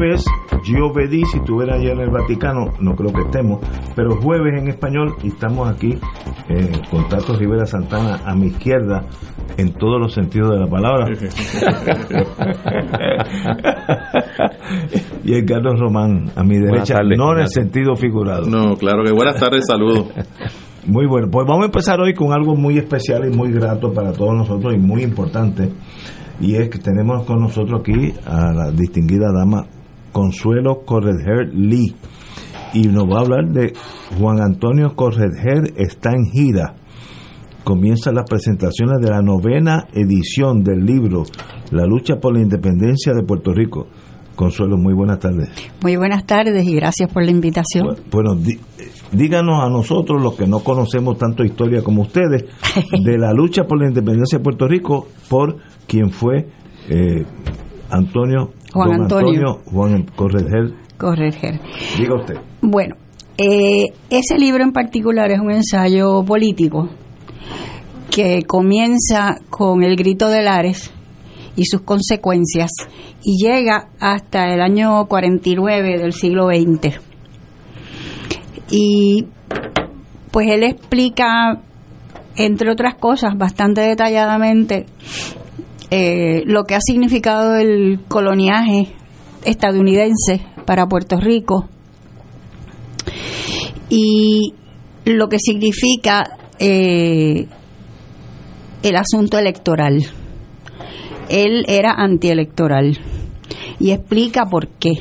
Jueves, yo pedí si estuviera allá en el Vaticano, no creo que estemos, pero jueves en español y estamos aquí eh, con Tato Rivera Santana a mi izquierda en todos los sentidos de la palabra. y el Carlos Román a mi derecha, tardes, no en el sentido figurado. No, claro que buenas tardes, saludos. Muy bueno, pues vamos a empezar hoy con algo muy especial y muy grato para todos nosotros y muy importante. Y es que tenemos con nosotros aquí a la distinguida dama Consuelo Corredher Lee. Y nos va a hablar de Juan Antonio Corredher está en gira. Comienzan las presentaciones de la novena edición del libro La lucha por la independencia de Puerto Rico. Consuelo, muy buenas tardes. Muy buenas tardes y gracias por la invitación. Bueno, díganos a nosotros, los que no conocemos tanto historia como ustedes, de la lucha por la independencia de Puerto Rico por quien fue eh, Antonio Juan don Antonio. Juan Correger. Correger. Diga usted. Bueno, eh, ese libro en particular es un ensayo político que comienza con el grito de Lares y sus consecuencias y llega hasta el año 49 del siglo XX. Y pues él explica, entre otras cosas, bastante detalladamente eh, lo que ha significado el coloniaje estadounidense para Puerto Rico y lo que significa eh, el asunto electoral. Él era antielectoral y explica por qué.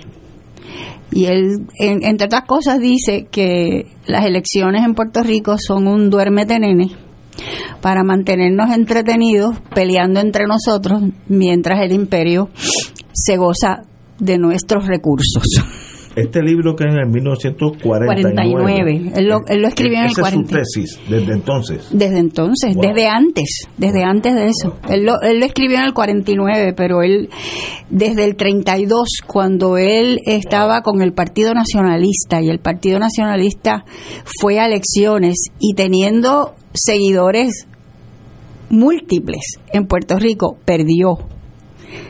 Y él, en- entre otras cosas, dice que las elecciones en Puerto Rico son un duérmete nene para mantenernos entretenidos peleando entre nosotros mientras el imperio se goza de nuestros recursos. Este libro que es en el 1949. 49. Él lo- él lo escribió en el Esa 40. es su tesis, desde entonces. Desde entonces, Wow. desde antes, desde antes de eso. Él lo, él lo escribió en el 49, pero él, desde el 32, cuando él estaba con el Partido Nacionalista, y el Partido Nacionalista fue a elecciones y teniendo seguidores múltiples en Puerto Rico, perdió.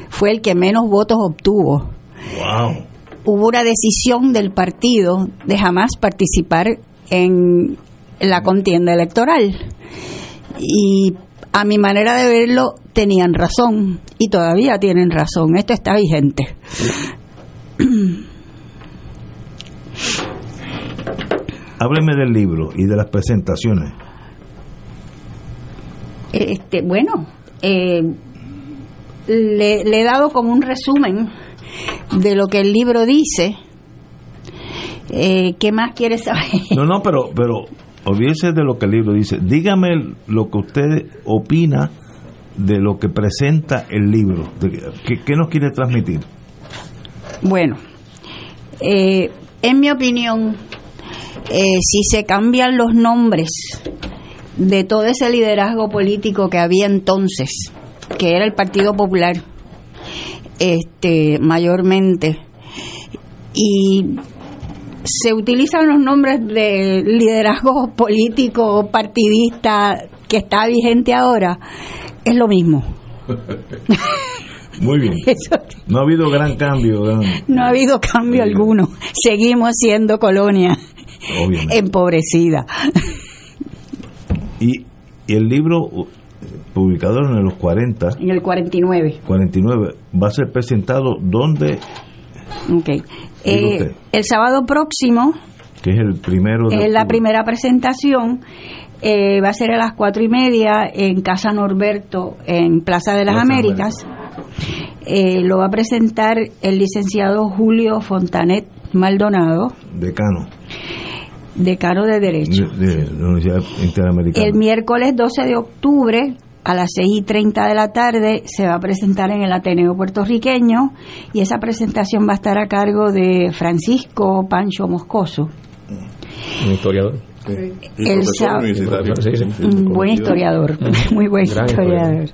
Fue el que menos votos obtuvo Wow. Hubo una decisión del partido de jamás participar en la contienda electoral. Y a mi manera de verlo, tenían razón y todavía tienen razón. Esto está vigente. Hábleme del libro y de las presentaciones. Este, bueno, eh, le, le he dado como un resumen de lo que el libro dice. Eh, ¿Qué más quieres saber? No, no, pero, pero olvídese de lo que el libro dice. Dígame lo que usted opina de lo que presenta el libro. De- ¿Qué, qué nos quiere transmitir? Bueno, eh, en mi opinión, eh, si se cambian los nombres de todo ese liderazgo político que había entonces, que era el Partido Popular, este, mayormente, y se utilizan los nombres de liderazgo político partidista que está vigente ahora, es lo mismo. Muy bien. No ha habido gran cambio, No ha habido cambio alguno. Seguimos siendo colonia obviamente. empobrecida. Y, y el libro publicado en los 40, En el 49. 49, va a ser presentado donde Ok. Eh, el sábado próximo, que es el primero es la primera presentación, eh, va a ser a las cuatro y media en Casa Norberto, en Plaza de las Américas. Eh, lo va a presentar el licenciado Julio Fontanet Maldonado. Decano. Decano de Derecho. De, la Universidad Interamericana. El miércoles 12 de octubre a las 6 y 30 de la tarde se va a presentar en el Ateneo puertorriqueño y esa presentación va a estar a cargo de Francisco Pancho Moscoso. Un historiador. El Un buen historiador, muy buen historiador.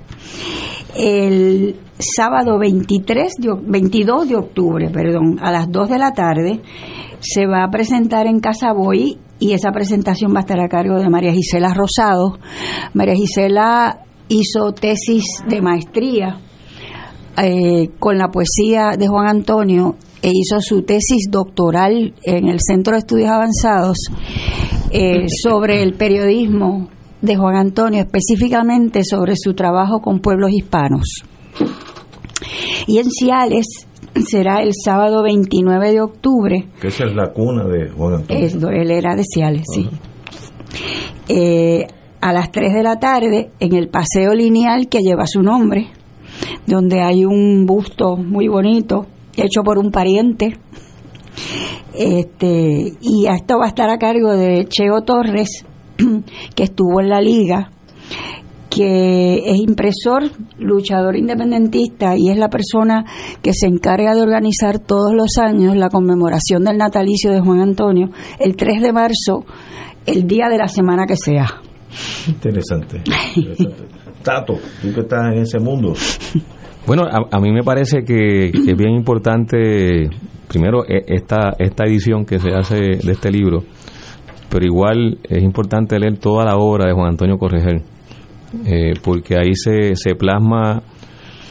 El sábado 23 22 de octubre, perdón, a las 2 de la tarde se va a presentar en Casa Boy y esa presentación va a estar a cargo de María Gisela Rosado. María Gisela hizo tesis de maestría eh, con la poesía de Juan Antonio e hizo su tesis doctoral en el Centro de Estudios Avanzados eh, sobre el periodismo de Juan Antonio, específicamente sobre su trabajo con pueblos hispanos. Y en Ciales será el sábado 29 de octubre. Que esa es la cuna de Juan Antonio. él era de Ciales, sí. Eh, a las 3 de la tarde, en el paseo lineal que lleva su nombre, donde hay un busto muy bonito, hecho por un pariente. Este, y esto va a estar a cargo de Cheo Torres, que estuvo en la liga que es impresor, luchador independentista y es la persona que se encarga de organizar todos los años la conmemoración del natalicio de Juan Antonio, el 3 de marzo, el día de la semana que sea. Interesante. Tato, tú que estás en ese mundo. Bueno, a, mí me parece que, es bien importante, primero, e, esta, esta edición que se hace de este libro, pero igual es importante leer toda la obra de Juan Antonio Correger eh, porque ahí se, se plasma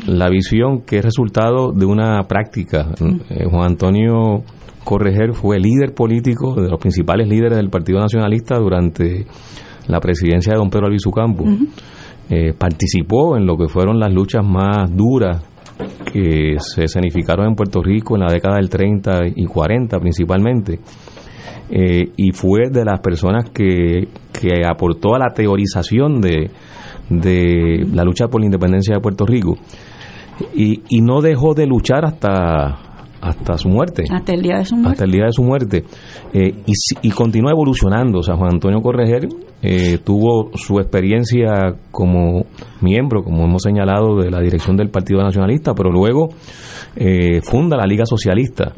la visión que es resultado de una práctica. Eh, Juan Antonio Correger fue líder político de los principales líderes del Partido Nacionalista durante la presidencia de don Pedro Albizu Campos. Eh, participó en lo que fueron las luchas más duras que se escenificaron en Puerto Rico en la década del 30 y 40 principalmente. y fue de las personas que, que aportó a la teorización de, de la lucha por la independencia de Puerto Rico. Y, y no dejó de luchar hasta hasta su muerte. Hasta el día de su muerte. Hasta el día de su muerte. Eh, y, y, continúa evolucionando. O sea, Juan Antonio Correger eh, tuvo su experiencia como miembro, como hemos señalado, de la dirección del Partido Nacionalista, pero luego eh, funda la Liga Socialista.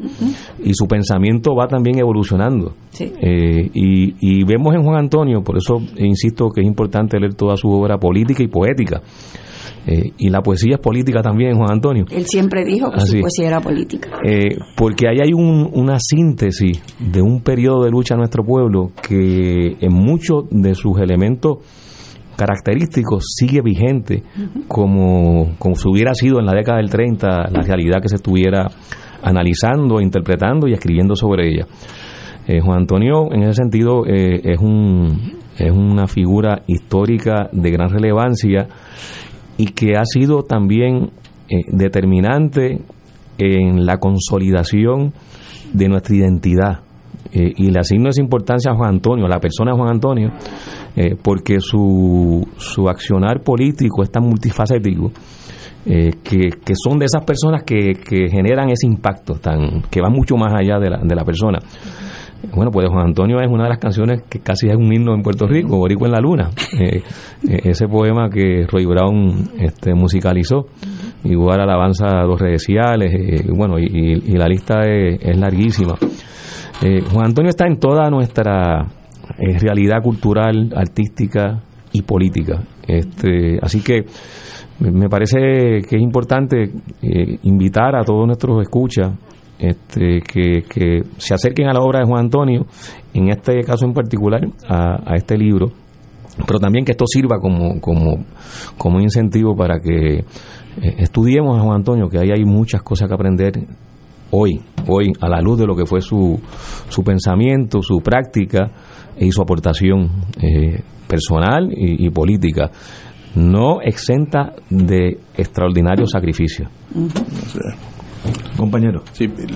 Y su pensamiento va también evolucionando. y, y vemos en Juan Antonio, por eso insisto que es importante leer toda su obra política y poética eh, y la poesía es política también, Juan Antonio. Él siempre dijo que su poesía era política. Eh, porque ahí hay una síntesis de un periodo de lucha a nuestro pueblo que en muchos de sus elementos característicos sigue vigente como, como si hubiera sido en la década del 30 la realidad que se estuviera analizando, interpretando y escribiendo sobre ella. Eh, Juan Antonio, en ese sentido, es, un, es una figura histórica de gran relevancia y que ha sido también eh, determinante en la consolidación de nuestra identidad. Eh, y le asigno esa importancia a Juan Antonio, a la persona de Juan Antonio, eh, porque su, su accionar político es tan multifacético que, que, son de esas personas que, que generan ese impacto, tan, que va mucho más allá de la, de la persona. Bueno, pues Juan Antonio es una de las canciones que casi es un himno en Puerto Rico, Boricua en la Luna. Eh, eh, ese poema que Roy Brown este, musicalizó, igual alabanza a dos redeciales, eh, bueno, y, la lista es, larguísima. Juan Antonio está en toda nuestra realidad cultural, artística y política. Este, así que me parece que es importante invitar a todos nuestros escuchas este, que, se acerquen a la obra de Juan Antonio, en este caso en particular, a, este libro, pero también que esto sirva como, como, como incentivo para que eh, estudiemos a Juan Antonio, que ahí hay muchas cosas que aprender hoy, hoy, a la luz de lo que fue su, su pensamiento, su práctica y su aportación eh, personal y, política, no exenta de extraordinarios sacrificios. Compañero.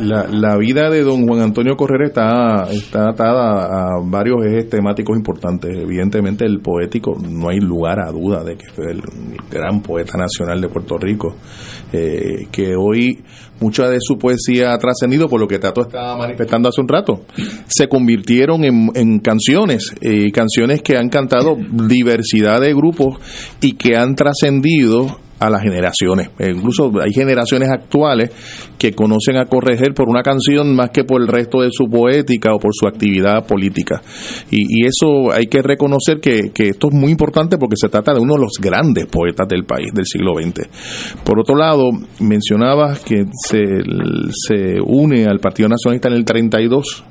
La, la vida de don Juan Antonio Correa está, está atada a varios ejes temáticos importantes. Evidentemente el poético, no hay lugar a duda de que fue el gran poeta nacional de Puerto Rico, eh, que hoy mucha de su poesía ha trascendido por lo que Tato estaba manifestando hace un rato. Se convirtieron en, en canciones, eh, canciones que han cantado diversidad de grupos y que han trascendido a las generaciones. Eh, incluso hay generaciones actuales que conocen a Correger por una canción más que por el resto de su poética o por su actividad política. Y, y eso hay que reconocer que, que, esto es muy importante porque se trata de uno de los grandes poetas del país del siglo XX. Por otro lado, mencionabas que se, se une al Partido Nacionalista en el 32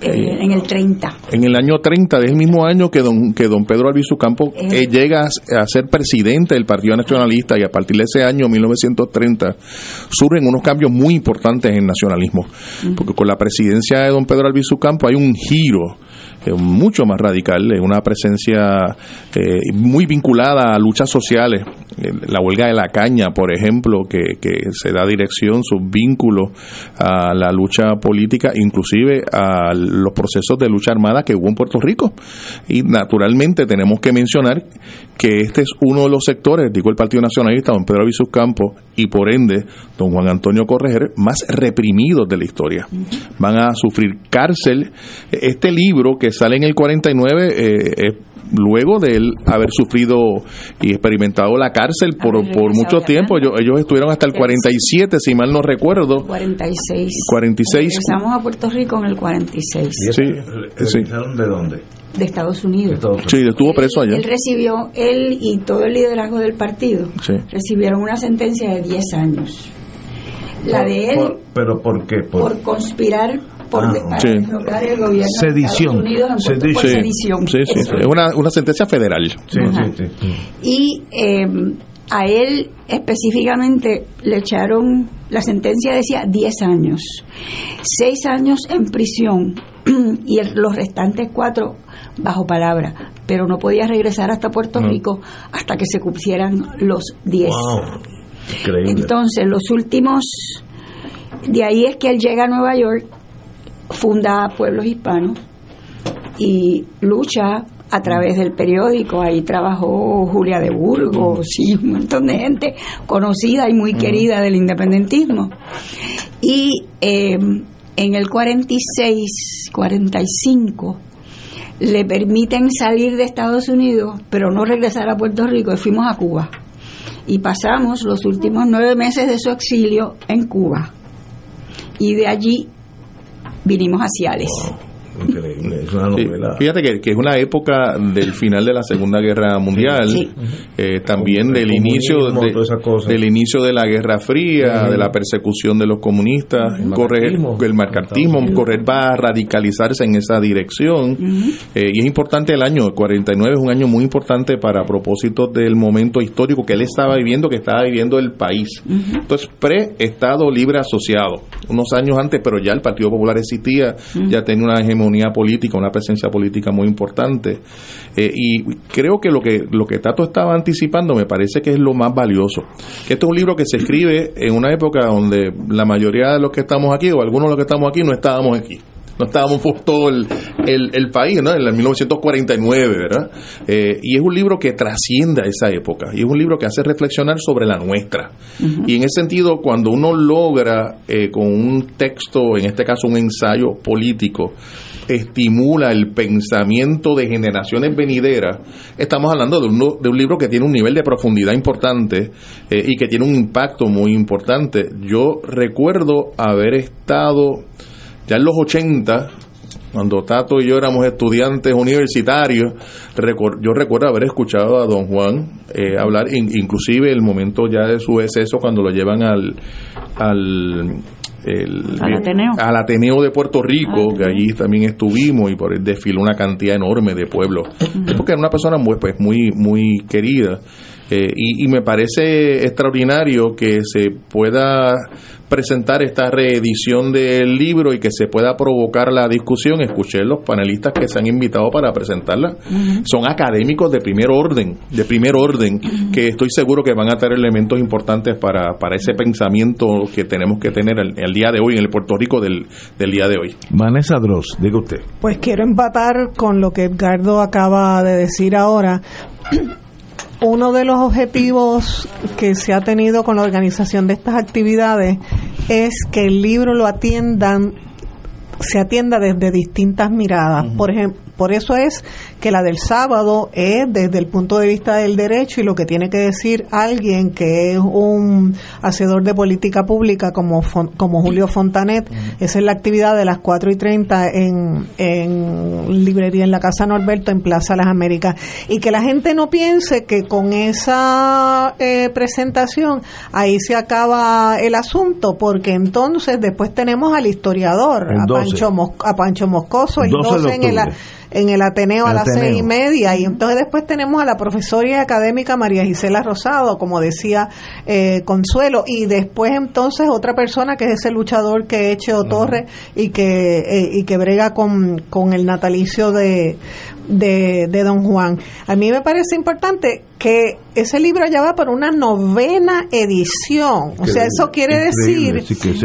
eh, en el 30. En el año 30, del mismo año que don, que don Pedro Albizu Campo eh, llega a, a, ser presidente del Partido Nacionalista y a partir de ese año, 1930, surgen unos cambios muy importantes en el nacionalismo. Uh -huh. Porque con la presidencia de don Pedro Albizu Campo hay un giro eh, mucho más radical, una presencia eh, muy vinculada a luchas sociales, eh, la huelga de la caña, por ejemplo, que, que, se da dirección, sus vínculos a la lucha política, inclusive a los procesos de lucha armada que hubo en Puerto Rico. Y naturalmente tenemos que mencionar que este es uno de los sectores, digo el Partido Nacionalista, don Pedro Avisus Campos, y por ende don Juan Antonio Correger, más reprimidos de la historia. Van a sufrir cárcel. Este libro que sale en el 49 eh, es luego de él haber sufrido y experimentado la cárcel por, por mucho tiempo. Ellos, ellos, estuvieron hasta el 47, si mal no recuerdo. 46. 46. Regresamos a Puerto Rico en el 46. Sí. sí. ¿De dónde? De Estados Unidos. Sí, estuvo preso allá. Él recibió, él y todo el liderazgo del partido, sí. recibieron una sentencia de 10 años. La de él. Por, ¿Pero por qué? Por, por conspirar por Ah, de, sí. el gobierno Sedición. de Estados Unidos Puerto- por sedición. sí, sí. Es una, una sentencia federal. Sí, sí, sí. Y eh, a él específicamente le echaron, la sentencia decía 10 años, 6 años en prisión y el- los restantes 4 bajo palabra, pero no podía regresar hasta Puerto No. Rico hasta que se cumplieran los 10. Wow. Increíble. Entonces, los últimos, de ahí es que él llega a Nueva York, funda Pueblos Hispanos y lucha a través del periódico. Ahí trabajó Julia de Burgos y un montón de gente conocida y muy querida del independentismo. Y eh, en el 46, 45, le permiten salir de Estados Unidos, pero no regresar a Puerto Rico, y fuimos a Cuba. Y pasamos los últimos nueve meses de su exilio en Cuba. Y de allí vinimos a Ciales. Increíble. Es una Sí, novela. Fíjate que, que es una época del final de la Segunda Guerra Mundial, Sí. eh, también El del inicio de, del inicio de la Guerra Fría, de la persecución de los comunistas, El correr el marcartismo, Ujú. correr va a radicalizarse en esa dirección eh, y es importante el año el 49 es un año muy importante para propósitos del momento histórico que él estaba viviendo, que estaba viviendo el país. Entonces, pre-Estado Libre Asociado, unos años antes, pero ya el Partido Popular existía, ya tenía una hegemonía política, una presencia política muy importante. Eh, y creo que lo que lo que Tato estaba anticipando me parece que es lo más valioso. Que Esto es un libro que se escribe en una época donde la mayoría de los que estamos aquí, o algunos de los que estamos aquí, no estábamos aquí no estábamos por todo el, el, el país, ¿no? En el 1949, ¿verdad? Eh, y es un libro que trasciende a esa época, y es un libro que hace reflexionar sobre la nuestra. Y en ese sentido, cuando uno logra eh, con un texto, en este caso un ensayo político, estimula el pensamiento de generaciones venideras, estamos hablando de un, de un libro que tiene un nivel de profundidad importante eh, y que tiene un impacto muy importante. Yo recuerdo haber estado ya en los 80, cuando Tato y yo éramos estudiantes universitarios, yo recuerdo haber escuchado a don Juan eh, hablar, in- inclusive el momento ya de su exceso cuando lo llevan al el- Al Ateneo. al Ateneo de Puerto Rico, que allí también estuvimos y por él desfiló una cantidad enorme de pueblos. Porque era una persona muy, pues, muy, muy querida. Eh, y, y me parece extraordinario que se pueda presentar esta reedición del libro y que se pueda provocar la discusión. Escuché los panelistas que se han invitado para presentarla. Son académicos de primer orden, de primer orden, que estoy seguro que van a tener elementos importantes para, para ese pensamiento que tenemos que tener el, el día de hoy, en el Puerto Rico del, del día de hoy. Vanessa Dross, diga usted. Pues quiero empatar con lo que Edgardo acaba de decir ahora. Uno de los objetivos que se ha tenido con la organización de estas actividades es que el libro lo atiendan, se atienda desde distintas miradas. Por ejemplo, por eso es que la del sábado es desde el punto de vista del derecho y lo que tiene que decir alguien que es un hacedor de política pública como, como Julio Fontanet. Esa es la actividad de las 4 y 30 en, en librería en la Casa Norberto en Plaza Las Américas. Y que la gente no piense que con esa eh, presentación ahí se acaba el asunto, porque entonces después tenemos al historiador, a Pancho, a Pancho Moscoso, el 12 en el en el Ateneo a las seis y media. Y entonces después tenemos a la profesora y académica María Gisela Rosado, como decía eh, Consuelo, y después entonces otra persona que es ese luchador que es Cheo Torres y que, eh, y que brega con, con el natalicio de, de, de Don Juan. A mí me parece importante que ese libro ya va por una novena edición. O sea, eso quiere decir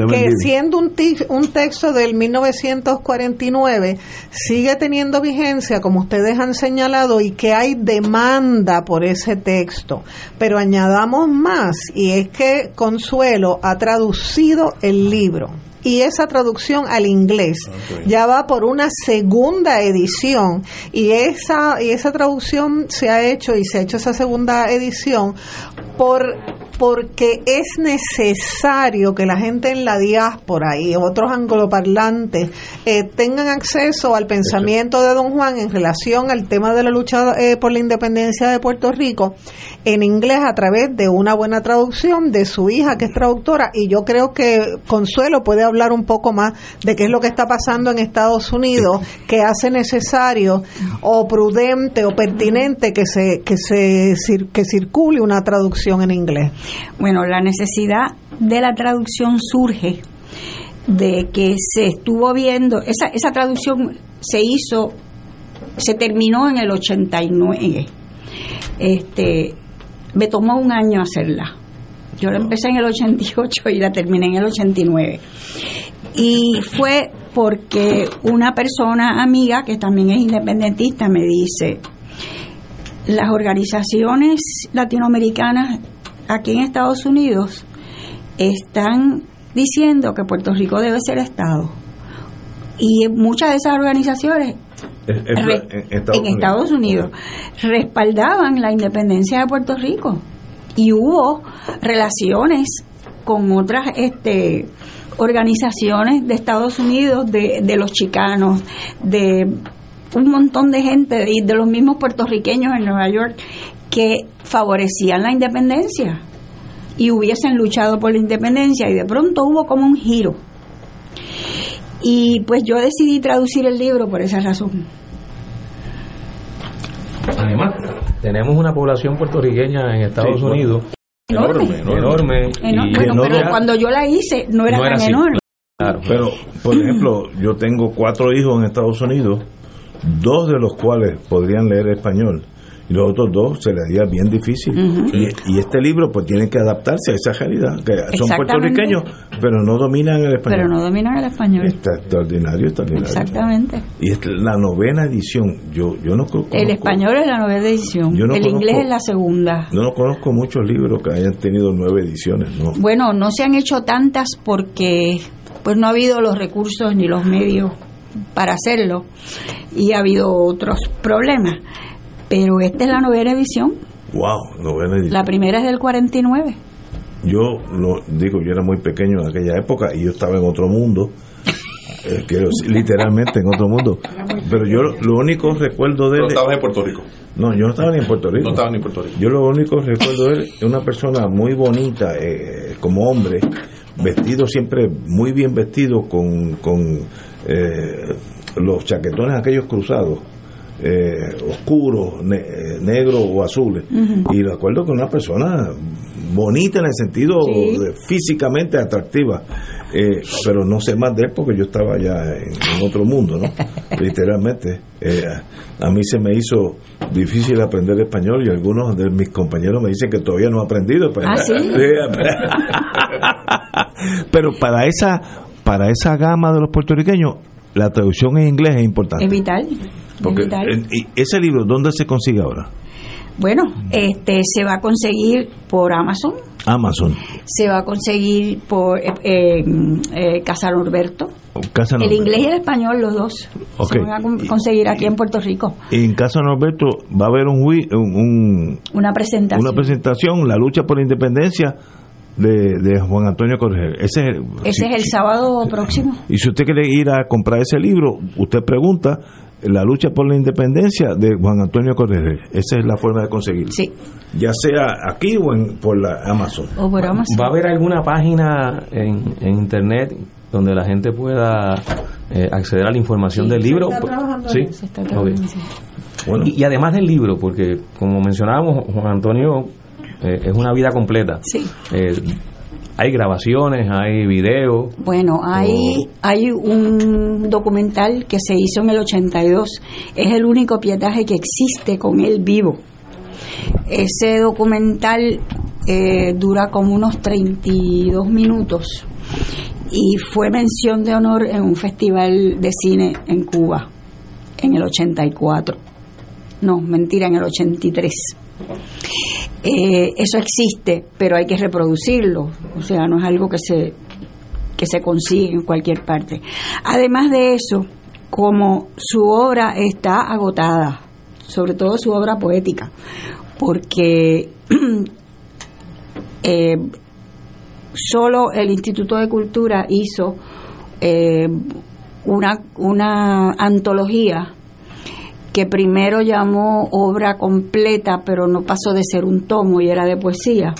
que, siendo un, un texto del 1949, sigue teniendo vigencia, como ustedes han señalado, y que hay demanda por ese texto. Pero añadamos más, y es que Consuelo ha traducido el libro y esa traducción al inglés ya va por una segunda edición y esa y esa traducción se ha hecho y se ha hecho esa segunda edición por porque es necesario que la gente en la diáspora y otros angloparlantes eh, tengan acceso al pensamiento de don Juan en relación al tema de la lucha eh, por la independencia de Puerto Rico en inglés a través de una buena traducción de su hija que es traductora y yo creo que Consuelo puede hablar un poco más de qué es lo que está pasando en Estados Unidos que hace necesario o prudente o pertinente que se que se que circule una traducción en inglés. Bueno, la necesidad de la traducción surge de que se estuvo viendo, esa, esa traducción se hizo, se terminó en el 89. Este, me tomó un año hacerla. Yo la empecé en el 88 y la terminé en el 89. Y fue porque una persona amiga que también es independentista me dice, las organizaciones latinoamericanas aquí en Estados Unidos están diciendo que Puerto Rico debe ser Estado. Y muchas de esas organizaciones en Estados Unidos respaldaban la independencia de Puerto Rico. Y hubo relaciones con otras este, organizaciones de Estados Unidos, de, de los chicanos, de un montón de gente y de los mismos puertorriqueños en Nueva York que favorecían la independencia y hubiesen luchado por la independencia y de pronto hubo como un giro. Y pues yo decidí traducir el libro por esa razón. Además, tenemos una población puertorriqueña en Estados Unidos enorme, enorme, pero cuando yo la hice no era tan enorme. Pero, por ejemplo, yo tengo cuatro hijos en Estados Unidos, dos de los cuales podrían leer español y los otros dos se les haría bien difícil. y, este libro pues tiene que adaptarse a esa realidad, que son puertorriqueños, pero no dominan el español. Pero no dominan el español. Está extraordinario, extraordinario. Exactamente. Y es la novena edición. Yo, yo no conozco, El español es la novena edición, el inglés es la segunda. Yo no conozco muchos libros que hayan tenido nueve ediciones. ¿no? Bueno, no se han hecho tantas porque pues no ha habido los recursos ni los medios para hacerlo y ha habido otros problemas pero esta es la novena edición. Wow, novena edición. La primera es del 49. Yo lo digo, yo era muy pequeño en aquella época y yo estaba en otro mundo. Eh, literalmente en otro mundo. Pero yo lo único recuerdo de él. No estabas en Puerto Rico. No, yo no estaba ni en Puerto Rico. No estaba ni en Puerto Rico. Yo lo único recuerdo de él es una persona muy bonita, eh, como hombre, vestido siempre muy bien vestido, con, con eh, los chaquetones aquellos cruzados eh, oscuros, ne- eh, negros o azules. Y de acuerdo con una persona bonita en el sentido Sí. de físicamente atractiva. Eh, pero no sé más de él porque yo estaba ya en, en otro mundo, ¿no? Literalmente. Eh, a mí se me hizo difícil aprender español y algunos de mis compañeros me dicen que todavía no he aprendido. Pero, ¿Ah, sí? pero para esa para esa gama de los puertorriqueños, la traducción en inglés es importante. Es vital. Porque y ese libro, ¿dónde se consigue ahora? Bueno, este se va a conseguir por Amazon, Amazon. se va a conseguir por eh, eh, eh, Casa Norberto. El inglés y el español, los dos. Ok. Se van a con- conseguir aquí en Puerto Rico. En Casa Norberto va a haber un, un- un- Una presentación. una presentación, la lucha por la independencia de, de Juan Antonio Correa. Ese es, el- Ese si- es el sábado próximo. Y si usted quiere ir a comprar ese libro, usted pregunta la lucha por la independencia de Juan Antonio Correa. Esa es la forma de conseguirlo. Sí. Ya sea aquí o en, por la Amazon. O por Amazon. ¿Va a haber alguna página en, en internet donde la gente pueda eh, acceder a la información Sí, del se libro? está trabajando sí. eso, Se está trabajando, sí. Bueno, Y, y además del libro, porque como mencionábamos, Juan Antonio eh, es una vida completa. Sí. Eh, hay grabaciones, hay videos. Bueno, hay, hay un documental que se hizo en el 82. Es el único pietaje que existe con él vivo. Ese documental eh, dura como unos 32 minutos y fue mención de honor en un festival de cine en Cuba en el 84. No, mentira, en el 83. Eh, eso existe, pero hay que reproducirlo. O sea, no es algo que se, que se consigue en cualquier parte. Además de eso, como su obra está agotada, sobre todo su obra poética, porque eh, solo el Instituto de Cultura hizo eh, una, una antología que primero llamó obra completa, pero no pasó de ser un tomo y era de poesía,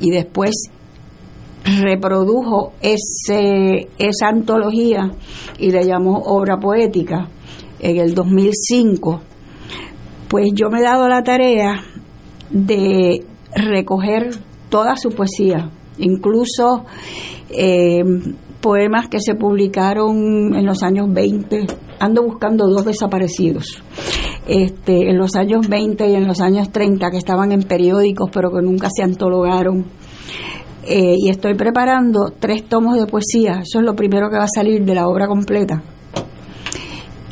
y después reprodujo ese, esa antología y le llamó obra poética en el 2005, pues yo me he dado la tarea de recoger toda su poesía, incluso eh, poemas que se publicaron en los años 20. Ando buscando dos desaparecidos. Este, en los años 20 y en los años 30 que estaban en periódicos pero que nunca se antologaron. Eh, y estoy preparando tres tomos de poesía. Eso es lo primero que va a salir de la obra completa.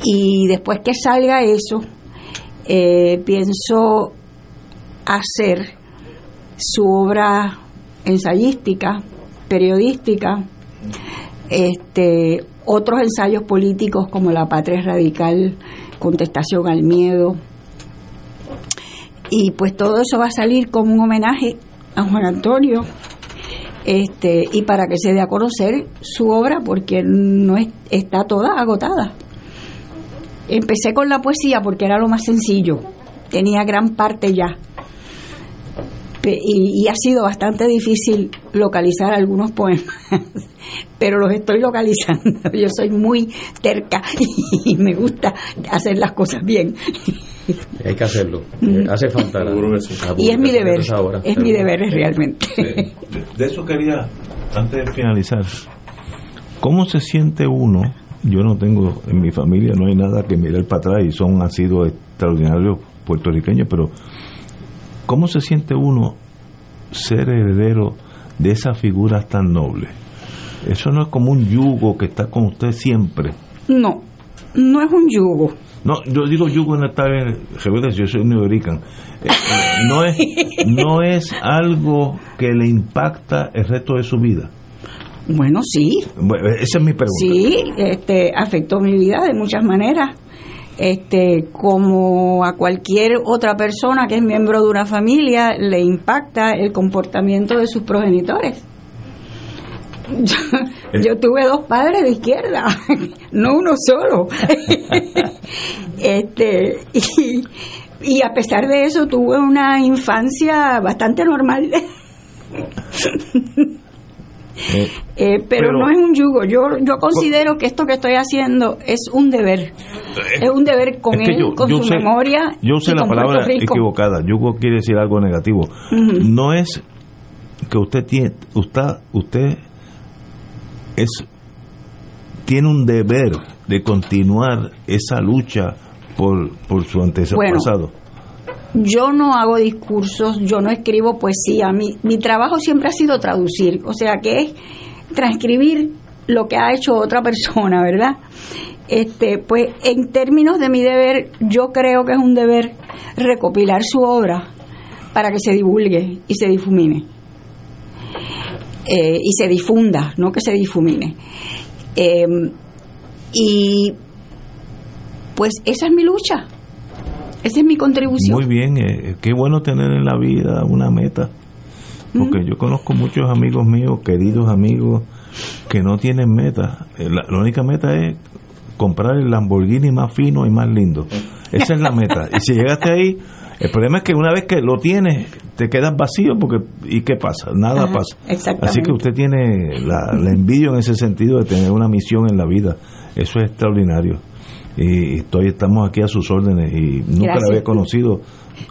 Y después que salga eso, eh, pienso hacer su obra ensayística, periodística, este, otros ensayos políticos como La Patria Radical, Contestación al Miedo. Y pues todo eso va a salir como un homenaje a Juan Antonio este, y para que se dé a conocer su obra porque no es- está toda agotada. Empecé con la poesía porque era lo más sencillo, tenía gran parte ya. Y, y ha sido bastante difícil localizar algunos poemas, pero los estoy localizando. Yo soy muy terca y me gusta hacer las cosas bien. Hay que hacerlo. Hace falta. la- Y es mi deber, es mi deber realmente. de, de eso quería, antes de finalizar, ¿cómo se siente uno? Yo no tengo, en mi familia no hay nada que mirar para atrás y son, han sido extraordinarios puertorriqueños, pero ¿cómo se siente uno ser heredero de esas figuras tan nobles? Eso no es como un yugo que está con usted siempre. No, no es un yugo. No, yo digo yugo en esta rebelde, yo soy neorican. Eh, eh, no es no es algo que le impacta el resto de su vida. Bueno, sí, Bueno, esa es mi pregunta. Sí, este, afectó mi vida de muchas maneras. Este, como a cualquier otra persona que es miembro de una familia, le impacta el comportamiento de sus progenitores. Yo, yo tuve dos padres de izquierda, no uno solo. este, y, y a pesar de eso tuve una infancia bastante normal. Eh, eh, pero, no es un yugo. Yo yo considero que esto que estoy haciendo es un deber. Eh, es un deber con él, con su memoria. Yo usé la palabra equivocada. Yugo quiere decir algo negativo. No es que usted tiene, usted, usted es tiene un deber de continuar esa lucha por, por su antepasado. Yo no hago discursos, yo no escribo poesía, mi, mi trabajo siempre ha sido traducir, o sea que es transcribir lo que ha hecho otra persona, ¿verdad? Este, pues en términos de mi deber, yo creo que es un deber recopilar su obra para que se divulgue y se difumine. Eh, y se difunda, no que se difumine. Em, y pues esa es mi lucha, esa es mi contribución. Muy bien, eh, qué bueno tener en la vida una meta, porque yo conozco muchos amigos míos, queridos amigos, que no tienen meta. Eh, la, única meta es comprar el Lamborghini más fino y más lindo. Esa es la meta. Y si llegaste ahí, el problema es que una vez que lo tienes, te quedas vacío porque ¿y qué pasa? Nada pasa. Así que usted tiene la, la envidia en ese sentido de tener una misión en la vida. Eso es extraordinario. Y estoy, estamos aquí a sus órdenes y nunca la había conocido.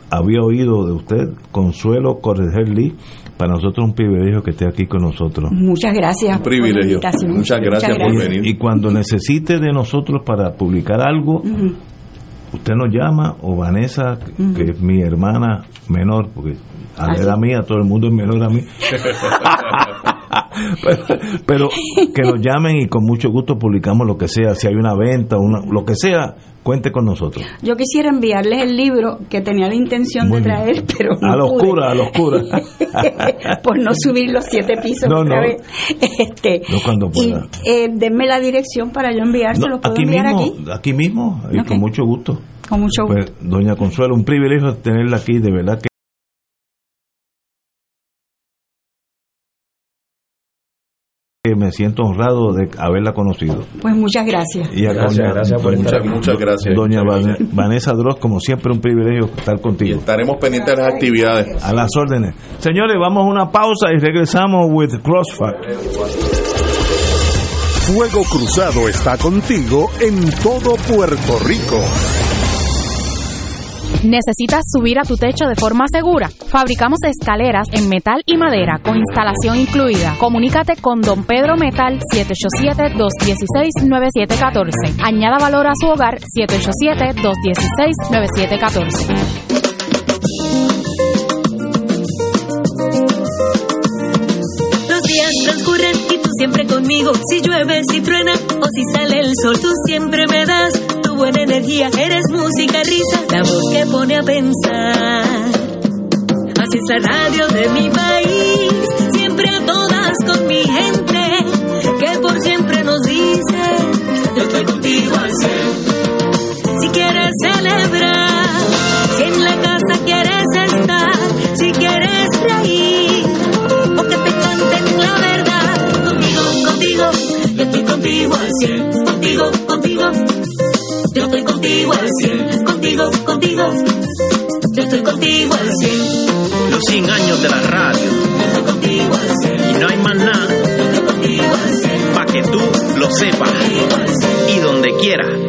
Había oído de usted, Consuelo Correger Lee. Para nosotros es un privilegio que esté aquí con nosotros. Muchas gracias. Un privilegio. Muchas gracias, por venir. Y cuando necesite de nosotros para publicar algo, usted nos llama o Vanessa, que es mi hermana menor, porque a la edad mía todo el mundo es menor a mí. pero, que nos llamen y con mucho gusto publicamos lo que sea, si hay una venta, una, lo que sea, cuente con nosotros. Yo quisiera enviarles el libro que tenía la intención de traer, pero no a la oscura, a la oscura. Por no subir los siete pisos no, otra no. vez. Este, no cuando pueda. Y eh, denme la dirección para yo enviárselo. ¿Puedo aquí enviar mismo, aquí? aquí mismo, y con mucho gusto. Con mucho gusto. Pues, doña Consuelo, un privilegio tenerla aquí, de verdad que me siento honrado de haberla conocido. Pues muchas gracias. Y a Gracias, doña- gracias por Muchas, estar aquí. muchas gracias. Doña. Vanessa Droz, como siempre, un privilegio estar Y contigo. estaremos pendientes de las actividades. A las órdenes. Señores, vamos a una pausa y regresamos with Crossfire. Fuego Cruzado está contigo en todo Puerto Rico. ¿Necesitas subir a tu techo de forma segura? Fabricamos escaleras en metal y madera con instalación incluida. Comunícate con Don Pedro Metal 787-216-9714. Añada valor a su hogar 787-216-9714. Los días transcurren y tú siempre conmigo. Si llueve, si truena o si sale el sol, tú siempre me das buena energía. Eres música, risa, la voz que pone a pensar. Así es la radio de mi país, siempre a todas con mi gente, que por siempre nos dice, yo estoy contigo al ser. Si quieres celebrar, si en la casa quieres estar, si quieres reír, o que te canten la verdad. Contigo, contigo, yo estoy contigo al cien. Contigo, contigo, yo estoy contigo al cien. Contigo, contigo, yo estoy contigo al cien. Los 100 años de la radio. Yo estoy contigo al cien. Y no hay más nada Yo estoy contigo al cien. para que tú lo sepas. Y donde quiera.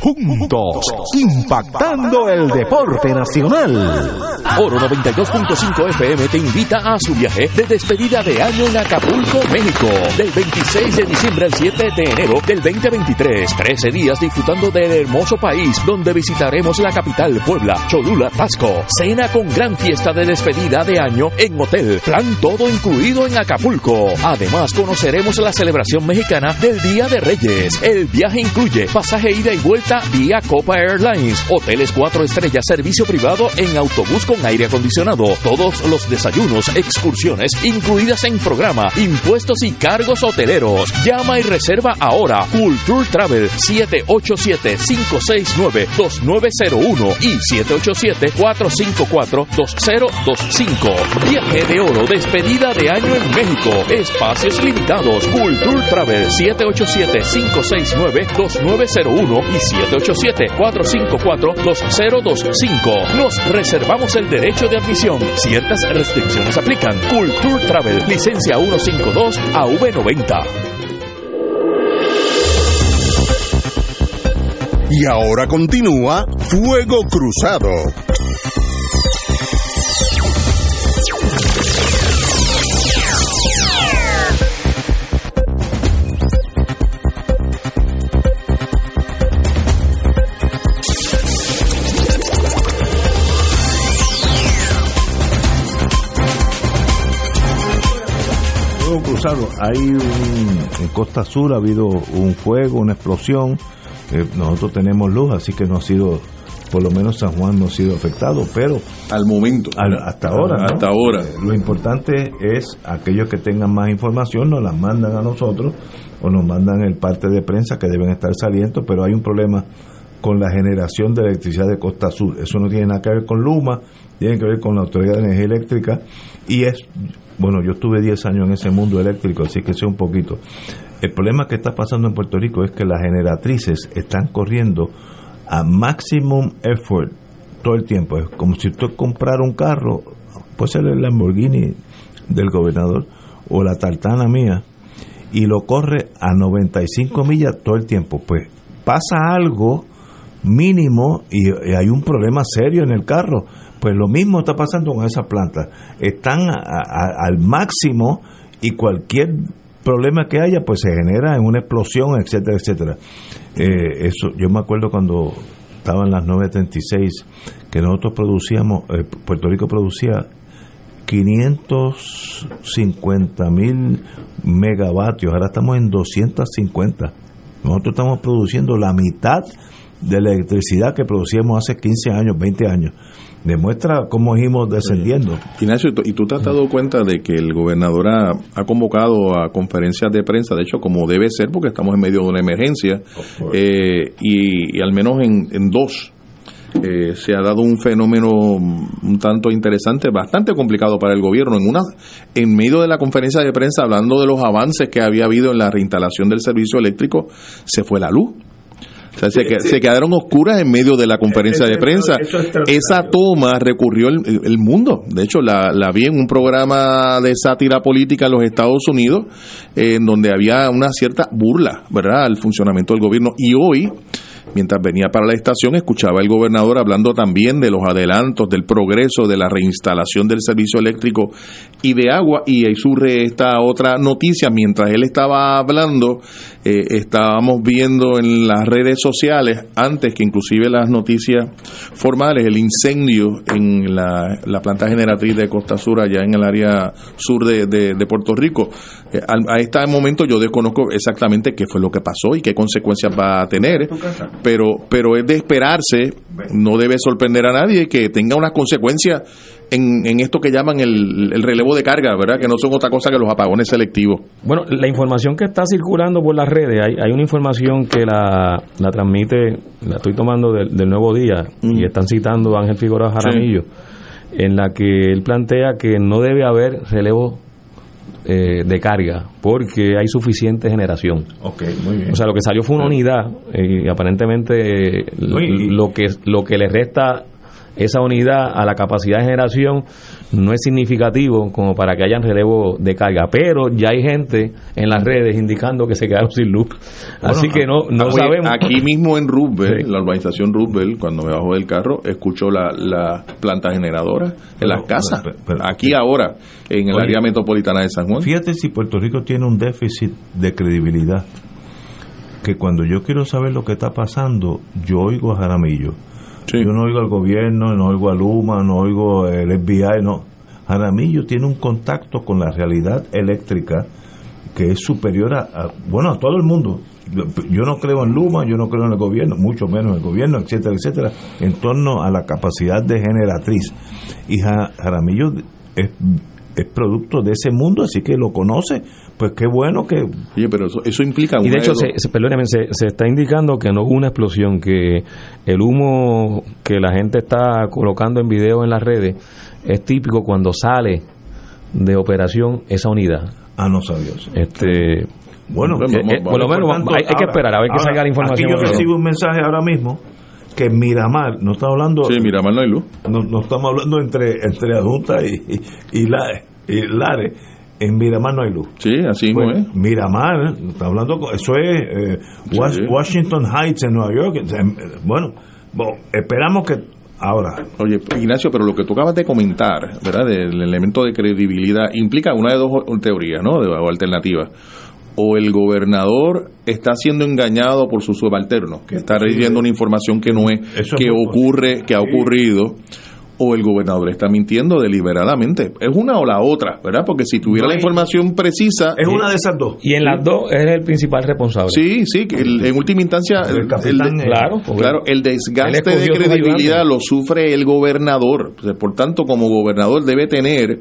juntos, impactando el deporte nacional. Oro 92.5 FM te invita a su viaje de despedida de año en Acapulco, México, del 26 de diciembre al 7 de enero del 2023. 13 días disfrutando del hermoso país donde visitaremos la capital Puebla, Cholula, Tasco. Cena con gran fiesta de despedida de año en hotel. Plan todo incluido en Acapulco. Además conoceremos la celebración mexicana del Día de Reyes. El viaje incluye pasaje ida y vuelta vía Copa Airlines, hoteles 4 estrellas, servicio privado en autobús con aire acondicionado, todos los desayunos, excursiones incluidas en programa, impuestos y cargos hoteleros. Llama y reserva ahora. Culture Travel 787-569-2901 y 787-454-2025. Viaje de oro, despedida de año en México, espacios limitados, Culture Travel 787-569-2901 y 787-454-2025. Nos reservamos el derecho de admisión. Ciertas restricciones aplican. Culture Travel, licencia 152 AV90. Y ahora continúa Fuego Cruzado. Cruzado. Hay un, en Costa Sur ha habido un fuego, una explosión. Eh, nosotros tenemos luz, así que no ha sido, por lo menos San Juan no ha sido afectado, pero Al momento. al- hasta ahora. ¿no? Hasta ahora. Eh, Lo importante es aquellos que tengan más información nos las mandan a nosotros o nos mandan el parte de prensa que deben estar saliendo, pero hay un problema con la generación de electricidad de Costa Sur. Eso no tiene nada que ver con Luma, tiene que ver con la Autoridad de Energía Eléctrica y es, bueno, yo estuve 10 años en ese mundo eléctrico, así que sé un poquito. El problema que está pasando en Puerto Rico es que las generatrices están corriendo a maximum effort todo el tiempo. Es como si usted comprara un carro, puede ser el Lamborghini del gobernador o la tartana mía, y lo corre a 95 millas todo el tiempo. Pues pasa algo mínimo y, y hay un problema serio en el carro. Pues lo mismo está pasando con esas plantas. Están al máximo y cualquier problema que haya pues se genera en una explosión, etcétera, etcétera. Eh, eso yo me acuerdo cuando estaba en las 936 que nosotros producíamos, eh, Puerto Rico producía 550 mil megavatios, ahora estamos en 250. Nosotros estamos produciendo la mitad de la electricidad que producíamos hace 15 años, 20 años. Demuestra cómo íbamos descendiendo. Ignacio, ¿y tú- ¿y tú te has dado cuenta de que el gobernador ha, ha convocado a conferencias de prensa, de hecho, como debe ser, porque estamos en medio de una emergencia, eh, y, y al menos en, en dos eh, se ha dado un fenómeno un tanto interesante, bastante complicado para el gobierno. En una, en medio de la conferencia de prensa, hablando de los avances que había habido en la reinstalación del servicio eléctrico, se fue la luz. O sea, se, se quedaron oscuras en medio de la conferencia de prensa. Esa toma recurrió el, el mundo. De hecho, la, la vi en un programa de sátira política en los Estados Unidos, eh, en donde había una cierta burla, ¿verdad?, al funcionamiento del gobierno. Y hoy, mientras venía para la estación, escuchaba al gobernador hablando también de los adelantos, del progreso, de la reinstalación del servicio eléctrico y de agua. Y ahí surge esta otra noticia. Mientras él estaba hablando, eh, estábamos viendo en las redes sociales, antes que inclusive las noticias formales, el incendio en la, la planta generatriz de Costa Sur, allá en el área sur de, de- de Puerto Rico. Eh, a este momento yo desconozco exactamente qué fue lo que pasó y qué consecuencias va a tener, pero, pero es de esperarse, no debe sorprender a nadie que tenga unas consecuencias en, en esto que llaman el, el relevo de carga, ¿verdad? Que no son otra cosa que los apagones selectivos. Bueno, la información que está circulando por las redes, hay, hay una información que la, la transmite, la estoy tomando del, del Nuevo Día, y están citando a Ángel Figueroa Jaramillo, en la que él plantea que no debe haber relevo eh, de carga, porque hay suficiente generación. Ok, muy bien. O sea, lo que salió fue una unidad eh, y aparentemente eh, lo que lo que le resta esa unidad a la capacidad de generación no es significativo como para que hayan relevo de carga, pero ya hay gente en las redes indicando que se quedaron sin luz. Así que no, no Oye, sabemos. Aquí mismo en Roosevelt, Sí. la urbanización Roosevelt, cuando me bajo del carro, escucho la, la planta generadora en las casas. pero- pero- aquí ahora, en el Oye, área metropolitana de San Juan. Fíjate si Puerto Rico tiene un déficit de credibilidad. Que cuando yo quiero saber lo que está pasando, yo oigo a Jaramillo. Yo no oigo al gobierno, no oigo a Luma, no oigo el FBI, no. Jaramillo tiene un contacto con la realidad eléctrica que es superior a, bueno, a todo el mundo. Yo, no creo en Luma, yo no creo en el gobierno, mucho menos en el gobierno, etcétera, etcétera, en torno a la capacidad de generatriz. Y Ja- Jaramillo es producto de ese mundo, así que lo conoce. Pues qué bueno que... Oye, pero eso, eso implica Y de hecho, se, se- perdóneme, se, se está indicando que no hubo una explosión, que el humo que la gente está colocando en video en las redes es típico cuando sale de operación esa unidad. Ah, no sabía eso. Este, Bueno, eh, eh, por lo menos hay, hay que esperar a ver que ahora, salga la información. Aquí yo recibo un mensaje ahora mismo que Miramar, no estamos hablando... Sí, Miramar no hay luz. No, no estamos hablando entre entre Adjunta y, y, y la- y Lares. En Miramar no hay luz. Sí, así Pues, es. Miramar, está hablando, eso es eh, Sí. Washington Heights en Nueva York. Bueno, bueno, esperamos que ahora. Oye, Ignacio, pero lo que tú acabas de comentar, ¿verdad? Del elemento de credibilidad, implica una de dos teorías, ¿no? De, o alternativas. O el gobernador está siendo engañado por su subalterno, que está recibiendo una información que no es, Eso que ocurre, que ha ocurrido, o el gobernador está mintiendo deliberadamente. Es una o la otra, ¿verdad? Porque si tuviera No la información precisa... Es una de esas dos. y en las dos es el principal responsable. Sí, sí, que el- en última instancia, El el, capitán, el- eh, Claro, claro, el desgaste de credibilidad lo sufre el gobernador. Por tanto, como gobernador debe tener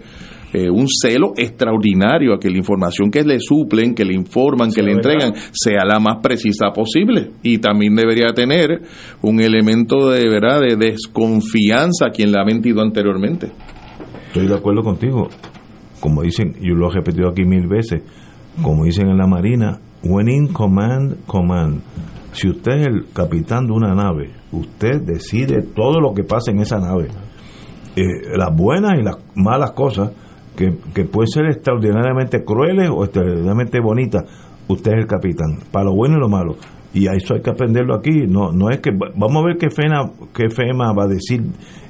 eh, un celo extraordinario a que la información que le suplen, que le informan, que le entregan, sea la más precisa posible. Y también debería tener un elemento de verdad de desconfianza a quien la ha mentido anteriormente. Estoy de acuerdo contigo. Como dicen, yo lo he repetido aquí mil veces, como dicen en la Marina, when in command, command. Si usted es el capitán de una nave, usted decide todo lo que pasa en esa nave. Eh, las buenas y las malas cosas, que, que pueden ser extraordinariamente crueles o extraordinariamente bonitas, usted es el capitán, para lo bueno y lo malo. Y a eso hay que aprenderlo aquí. No, no es que vamos a ver qué FEMA, qué FEMA va a decir.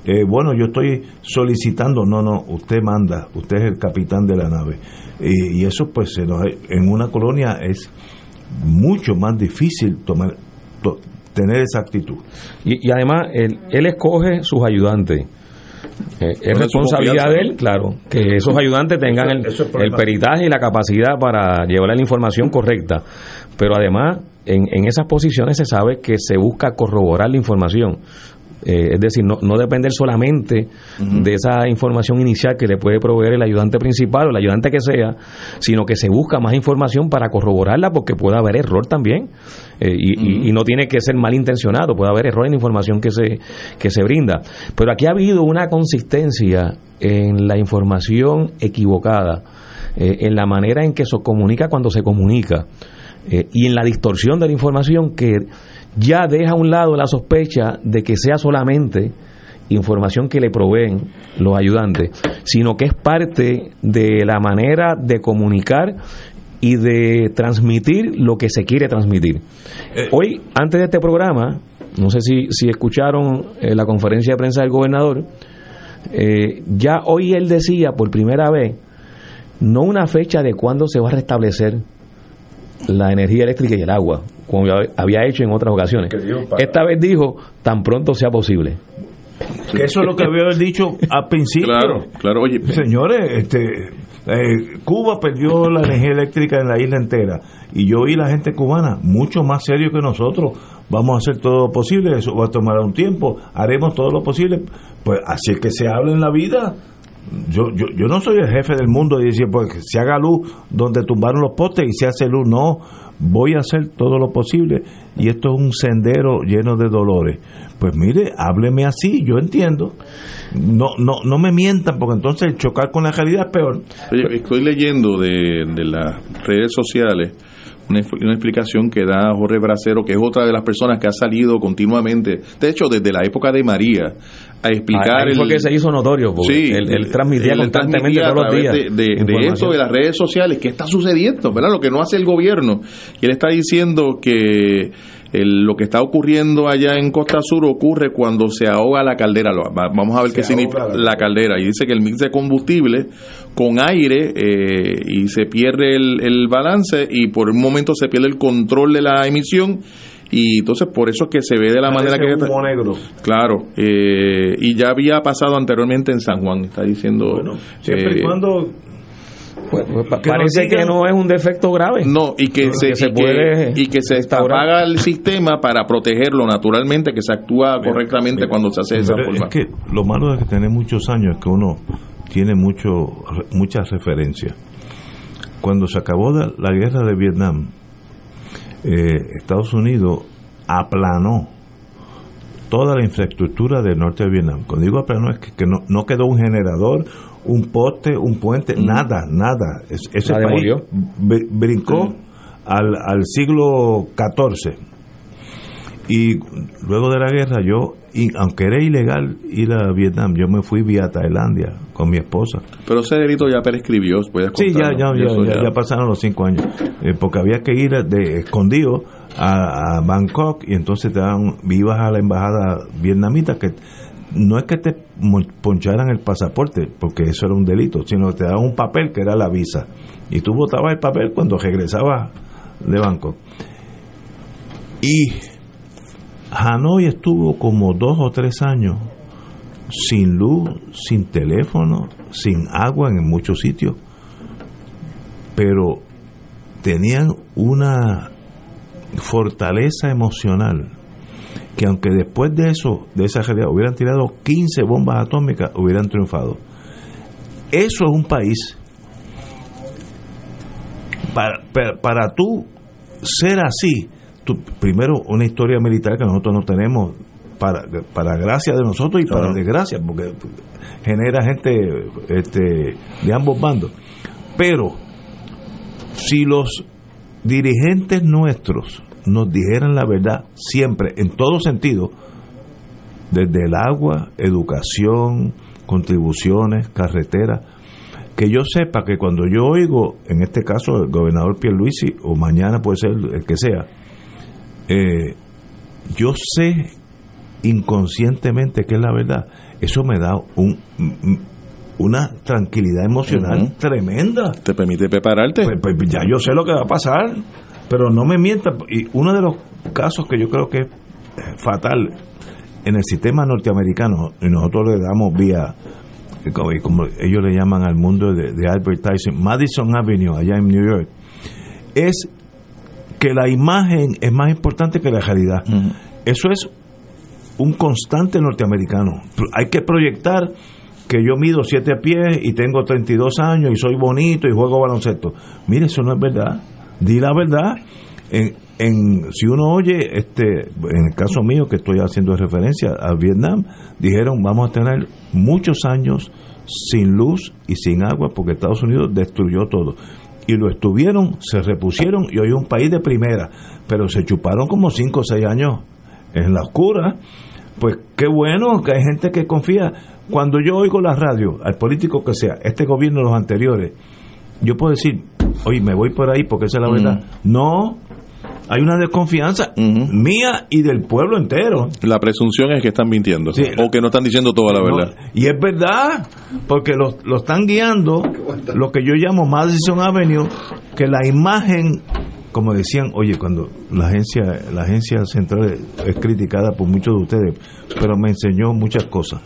eh, bueno, yo estoy solicitando. No, no, usted manda. Usted es el capitán de la nave. Y, eso, pues, se nos- en una colonia es mucho más difícil tomar to- tener esa actitud. Y, y además, él, él escoge sus ayudantes. Eh, es responsabilidad de él, claro, que esos ayudantes tengan el, es el peritaje y la capacidad para llevar la información correcta. Pero además, en, en esas posiciones se sabe que se busca corroborar la información. Eh, es decir, no, no depender solamente de esa información inicial que le puede proveer el ayudante principal o el ayudante que sea, sino que se busca más información para corroborarla porque puede haber error también. Eh, y, y- y no tiene que ser malintencionado, puede haber error en la información que se, que se brinda. Pero aquí ha habido una consistencia en la información equivocada, eh, en la manera en que se comunica cuando se comunica eh, y en la distorsión de la información que ya deja a un lado la sospecha de que sea solamente información que le proveen los ayudantes, sino que es parte de la manera de comunicar y de transmitir lo que se quiere transmitir. Hoy, antes de este programa, no sé si, si escucharon eh, la conferencia de prensa del gobernador, eh, ya hoy él decía por primera vez, no una fecha de cuándo se va a restablecer la energía eléctrica y el agua, como ya había hecho en otras ocasiones. Esta vez dijo, tan pronto sea posible. Que eso es lo que había dicho al principio. Claro, claro. Oye, Señores, este, eh, Cuba perdió la energía eléctrica en la isla entera y yo oí la gente cubana mucho más serio que nosotros. Vamos a hacer todo lo posible, eso va a tomar un tiempo, haremos todo lo posible. Pues así es que se habla en la vida. Yo, yo, yo no soy el jefe del mundo y decir, pues se haga luz donde tumbaron los postes y se hace luz. No, voy a hacer todo lo posible y esto es un sendero lleno de dolores. Pues mire, hábleme así, yo entiendo. No, no, no me mientan porque entonces chocar con la realidad es peor. Oye, estoy leyendo de las redes sociales una, expl- una explicación que da Jorge Bracero, que es otra de las personas que ha salido continuamente, de hecho desde la época de María, a explicar Ahí fue el- que se hizo notorio, porque Sí, él, él transmitía él constantemente transmitía todos los días. De, de- de esto, de las redes sociales, ¿qué está sucediendo? ¿verdad? Lo que no hace el gobierno. Y él está diciendo que el- lo que está ocurriendo allá en Costa Sur ocurre cuando se ahoga la caldera. Vamos a ver qué significa la caldera. Y dice que el mix de combustible con aire eh, y se pierde el, el balance y por un momento se pierde el control de la emisión. Y entonces por eso es que se ve de la manera que... Humo negro. Claro, eh, y ya había pasado anteriormente en San Juan, está diciendo. Siempre y eh, cuando Pues, pues, que parece digan- que no es un defecto grave. No, y que, Que se, se que- puede y que se apaga el sistema para protegerlo naturalmente, que se actúa correctamente cuando se hace de esa forma. es que lo malo de que tener muchos años es que uno tiene mucho muchas referencias. Cuando se acabó la, la guerra de Vietnam, eh, Estados Unidos aplanó toda la infraestructura del norte de Vietnam. Cuando digo aplanó es que, que no, no quedó un generador, un poste, un puente, nada, nada. Es- ese La país br- brincó al, al siglo XIV. Y luego de la guerra, yo, y aunque era ilegal ir a Vietnam, yo me fui vía Tailandia con mi esposa. Pero ese delito ya prescribió, puedes Sí, ya, ya, ya, ya, ya pasaron los cinco años. Eh, porque había que ir de escondido a, a Bangkok y entonces te dan, ibas a la embajada vietnamita que no es que te poncharan el pasaporte, porque eso era un delito, sino que te daban un papel que era la visa. Y tú botabas el papel cuando regresabas de Bangkok. Y Hanoi estuvo como dos o tres años sin luz, sin teléfono, sin agua en muchos sitios, pero tenían una fortaleza emocional que aunque después de eso, de esa realidad, hubieran tirado 15 bombas atómicas, hubieran triunfado. Eso es un país. Para, para, para tú ser así, tú, primero una historia militar que nosotros no tenemos, para, para gracia de nosotros y para desgracia, porque genera gente este, de ambos bandos. Pero si los dirigentes nuestros nos dijeran la verdad siempre, en todo sentido, desde el agua, educación, contribuciones, carreteras, que yo sepa que cuando yo oigo, en este caso el gobernador Pierluisi, o mañana puede ser el que sea, eh, yo sé inconscientemente que es la verdad. Eso me da un, una tranquilidad emocional tremenda. ¿Te permite prepararte? Pues, pues ya yo sé lo que va a pasar, pero no me mientan. Y uno de los casos que yo creo que es eh, fatal en el sistema norteamericano, y nosotros le damos vía, eh, como, ellos le llaman al mundo de, de advertising, Madison Avenue, allá en New York, es que la imagen es más importante que la realidad. Eso es un constante norteamericano. Hay que proyectar que yo mido 7 pies y tengo 32 años y soy bonito y juego baloncesto. Mire, eso no es verdad. Di la verdad. En, en, si uno oye, este, en el caso mío, que estoy haciendo referencia a Vietnam, dijeron vamos a tener muchos años sin luz y sin agua porque Estados Unidos destruyó todo. Y lo estuvieron, se repusieron y hoy un país de primera, pero se chuparon como 5 o 6 años en la oscura. Pues qué bueno que hay gente que confía. Cuando yo oigo la radio, al político que sea, este gobierno, los anteriores, yo puedo decir, oye, me voy por ahí porque esa es la verdad. No, hay una desconfianza mía y del pueblo entero. La presunción es que están mintiendo. Sí. o que no están diciendo toda la verdad. Y es verdad, porque lo, lo están guiando lo que yo llamo Madison Avenue, que la imagen, como decían, oye, cuando la agencia, la agencia central es criticada por muchos de ustedes, pero me enseñó muchas cosas.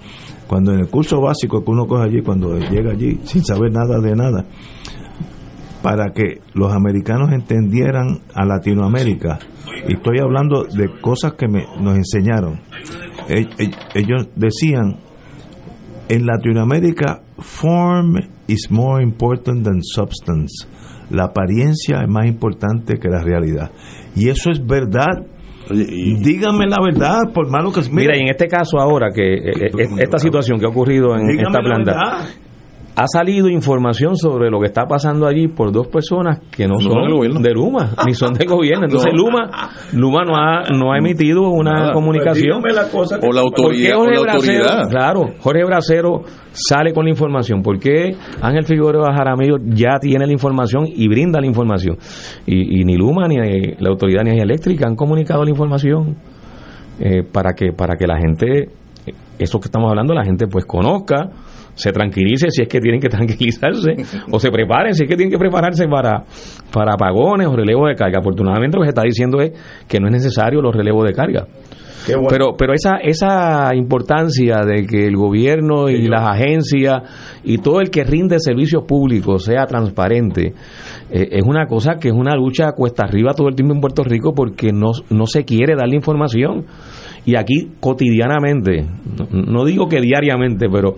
Cuando en el curso básico que uno coge allí, cuando llega allí sin saber nada de nada, para que los americanos entendieran a Latinoamérica, y estoy hablando de cosas que me, nos enseñaron, E- e- ellos decían, en Latinoamérica, form is more important than substance. La apariencia es más importante que la realidad. Y eso es verdad. Dígame la verdad, por malo que Mira, y en este caso ahora, que eh, eh, esta situación que ha ocurrido en Dígame esta la planta. Ha salido información sobre lo que está pasando allí por dos personas que no, No son de Luma, ni son del gobierno. Entonces No. Luma, Luma no ha, no ha emitido una Nada. comunicación. Pues dígame la cosa que- O la ¿Por qué autoridad, o Jorge la Bracero- autoridad. claro, Jorge Bracero sale con la información. ¿Por qué Ángel Figueroa Jaramillo ya tiene la información y brinda la información? Y, y ni Luma ni la autoridad ni eléctrica han comunicado la información eh, para que para que la gente, eso que estamos hablando, la gente pues conozca, se tranquilice si es que tienen que tranquilizarse, o se preparen si es que tienen que prepararse para, para apagones o relevos de carga. Afortunadamente lo que se está diciendo es que no es necesario los relevos de carga. Bueno. Pero, pero esa, esa importancia de que el gobierno y las agencias y todo el que rinde servicios públicos sea transparente, eh, es una cosa que es una lucha cuesta arriba todo el tiempo en Puerto Rico porque no, no se quiere dar la información. Y aquí cotidianamente, no, digo que diariamente, pero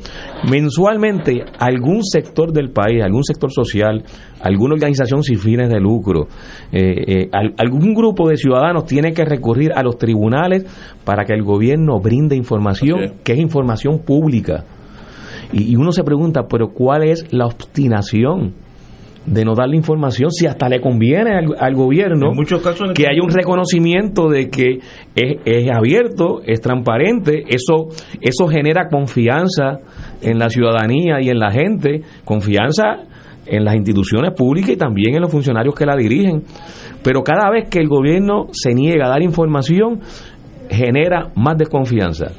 mensualmente algún sector del país, algún sector social, alguna organización sin fines de lucro, eh, eh, al- algún grupo de ciudadanos tiene que recurrir a los tribunales para que el gobierno brinde información, que es información pública. Y, y uno se pregunta, pero ¿cuál es la obstinación? De no dar la información si hasta le conviene al, al gobierno En muchos casos le que haya un reconocimiento de que es, es abierto, es transparente, eso, eso genera confianza en la ciudadanía y en la gente, confianza en las instituciones públicas y también en los funcionarios que la dirigen. Pero cada vez que el gobierno se niega a dar información, genera más desconfianza.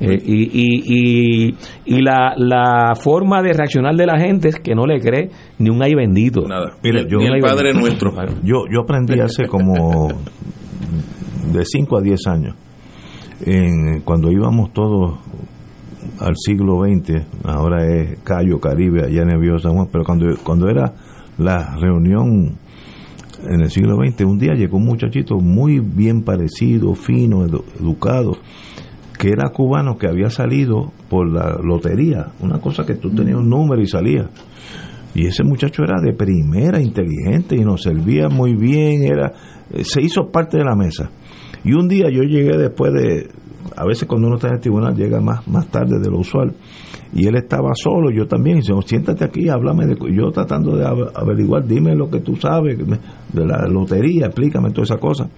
Eh, y y, y, y la, la forma de reaccionar de la gente es que no le cree ni un ay bendito. Nada. Ni- yo- ni el Padre bendito. Nuestro. Yo, yo aprendí hace como de 5 a 10 años, en, cuando íbamos todos al siglo XX, ahora es Cayo, Caribe, allá en San Juan, pero cuando, cuando era la reunión en el siglo XX, un día llegó un muchachito muy bien parecido, fino, edu- educado, que era cubano que había salido por la lotería, una cosa que tú tenías un número y salía. Y ese muchacho era de primera, inteligente y nos servía muy bien, era eh, se hizo parte de la mesa. Y un día yo llegué después de, a veces cuando uno está en el tribunal llega más, más tarde de lo usual, y él estaba solo, yo también, y dice, "Oh, siéntate aquí, háblame, de, yo tratando de av- averiguar, dime lo que tú sabes de la lotería, explícame toda esa cosa.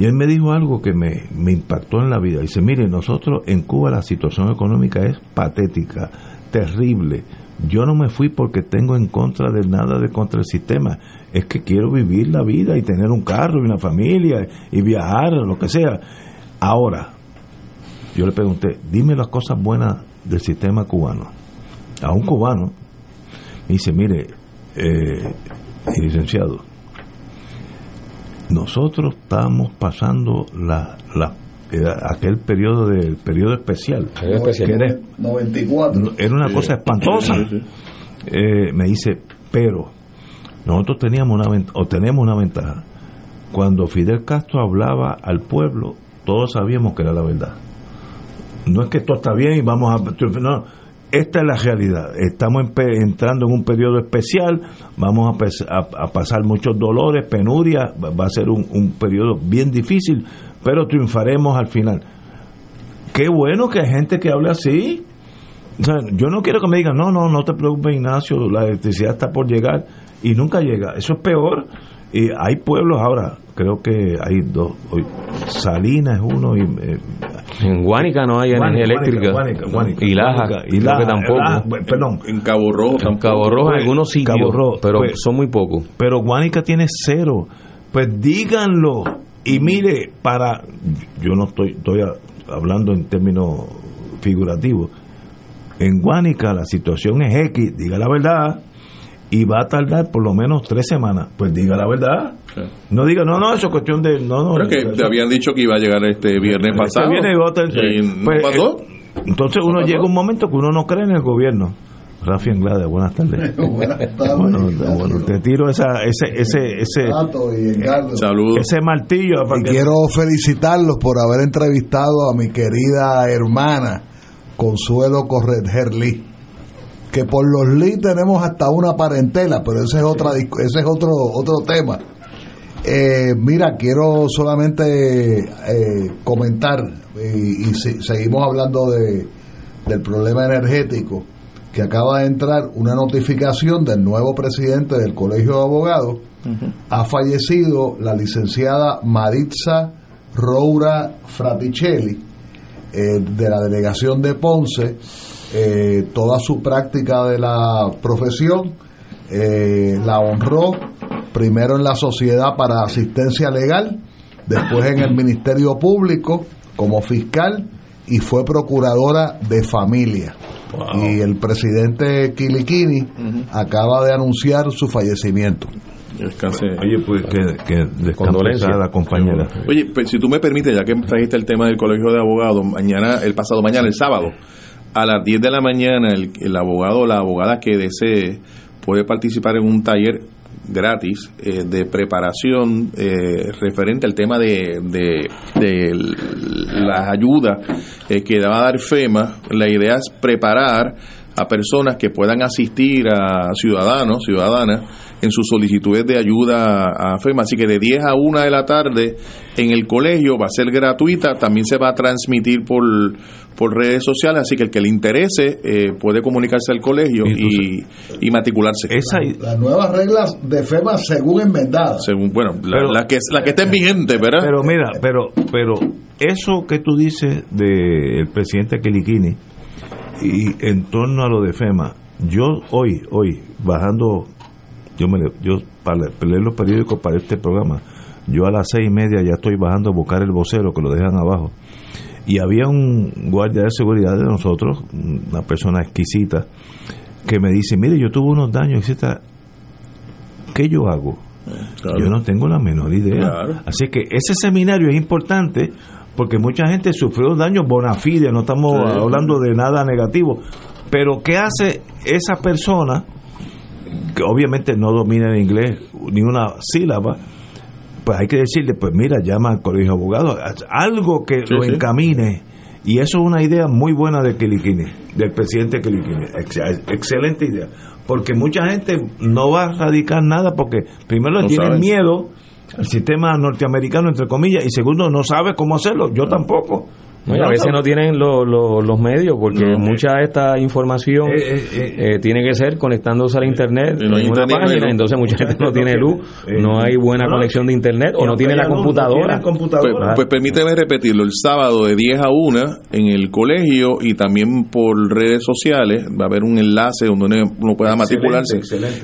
Y él me dijo algo que me, me impactó en la vida. Dice, mire, nosotros en Cuba la situación económica es patética, terrible. Yo no me fui porque tengo en contra de nada de contra el sistema. Es que quiero vivir la vida y tener un carro y una familia y viajar, lo que sea. Ahora, yo le pregunté, dime las cosas buenas del sistema cubano. A un cubano. Me dice, mire, eh, licenciado, nosotros estábamos pasando la, la era aquel periodo del periodo especial, que era, 94. era una cosa espantosa. Eh, me dice, pero nosotros teníamos una ventaja, o tenemos una ventaja. Cuando Fidel Castro hablaba al pueblo, todos sabíamos que era la verdad. No es que esto está bien y vamos a... No, esta es la realidad. Estamos entrando en un periodo especial, vamos a, pasar muchos dolores, penurias, va a ser un, un periodo bien difícil, pero triunfaremos al final. Qué bueno que hay gente que hable así. Yo no quiero que me digan, no, no, no te preocupes, Ignacio, la electricidad está por llegar y nunca llega. Eso es peor. Y hay pueblos ahora, creo que hay dos. Salinas es uno y. eh, En Guánica no hay energía eléctrica. Guánica, Guánica, y Laja, Guánica, creo Laja, que tampoco. Laja, perdón. En Cabo Rojo En tampoco. Cabo Rojo en Pues, algunos sitios, Cabo Rojo, pero pues, son muy pocos. pero Guánica tiene cero. Pues díganlo. Y mire, para. Yo no estoy, estoy hablando en términos figurativos. En Guánica la situación es X, diga la verdad. Y va a tardar por lo menos tres semanas. Pues diga la verdad. Sí. No diga, no, no, eso es cuestión de. No, no, Pero es que eso- te habían dicho que iba a llegar este viernes este pasado. viene y va a pues, pasó. eh, entonces uno pasó. llega un momento que uno no cree en el gobierno. Rafi Anglada, buenas tardes. Buenas tardes. Bueno, bueno, te tiro esa, ese, ese, ese, y. Saludos. ese martillo. para Y que- quiero felicitarlos por haber entrevistado a mi querida hermana Consuelo Correger Lee. Que por los Lee tenemos hasta una parentela, pero ese es otra ese es otro otro tema. Eh, mira, quiero solamente eh, comentar y, y si- seguimos hablando de, del problema energético. que acaba de entrar una notificación del nuevo presidente del Colegio de Abogados. Ha fallecido la licenciada Maritza Roura Fraticelli, eh, de la delegación de Ponce, eh, toda su práctica de la profesión eh, la honró primero en la Sociedad para Asistencia Legal, después en el Ministerio Público como fiscal y fue procuradora de familia. Y el presidente Kilikini acaba de anunciar su fallecimiento. Oye, pues que, que a la compañera. Oye, pues, si tú me permites, ya que trajiste el tema del Colegio de Abogados, mañana, el pasado mañana, el sábado, a las 10 de la mañana, el, el abogado o la abogada que desee puede participar en un taller gratis eh, de preparación eh, referente al tema de, de, de las ayudas eh, que va a dar FEMA. La idea es preparar a personas que puedan asistir a ciudadanos, ciudadanas, en sus solicitudes de ayuda a FEMA. Así que de 10 a 1 de la tarde en el colegio va a ser gratuita, también se va a transmitir por, por redes sociales, así que el que le interese eh, puede comunicarse al colegio y, y matricularse. las nuevas reglas de FEMA según enmendadas. Según, bueno, la, que, la que estén vigentes, ¿verdad? Pero mira, pero, pero eso que tú dices del presidente Kelikini y en torno a lo de FEMA, yo hoy, hoy, bajando yo me yo para leer los periódicos para este programa yo a las seis y media ya estoy bajando a buscar el vocero que lo dejan abajo. Y había un guardia de seguridad de nosotros una persona exquisita que me dice mire yo tuve unos daños etcétera ¿qué yo hago? yo no tengo la menor idea. Así que ese seminario es importante porque mucha gente sufrió daños bona fide no estamos hablando de nada negativo pero ¿qué hace esa persona que obviamente no domina el inglés ni una sílaba, pues hay que decirle, pues mira, llama al colegio de abogados, algo que lo encamine. Y eso es una idea muy buena de Kilikini, del presidente Kilikini. excelente idea. Porque mucha gente no va a radicar nada porque primero tiene miedo al sistema norteamericano, entre comillas, y segundo, no sabe cómo hacerlo. Yo tampoco a veces no. tienen los medios porque mucha de esta información eh, eh, eh, tiene que ser conectándose al internet en una página, entonces mucha gente no tiene luz, no hay buena conexión de internet o no tiene la computadora. Pues, pues, permíteme repetirlo, el sábado de 10 a 1 en el colegio y también por redes sociales va a haber un enlace donde uno pueda matricularse.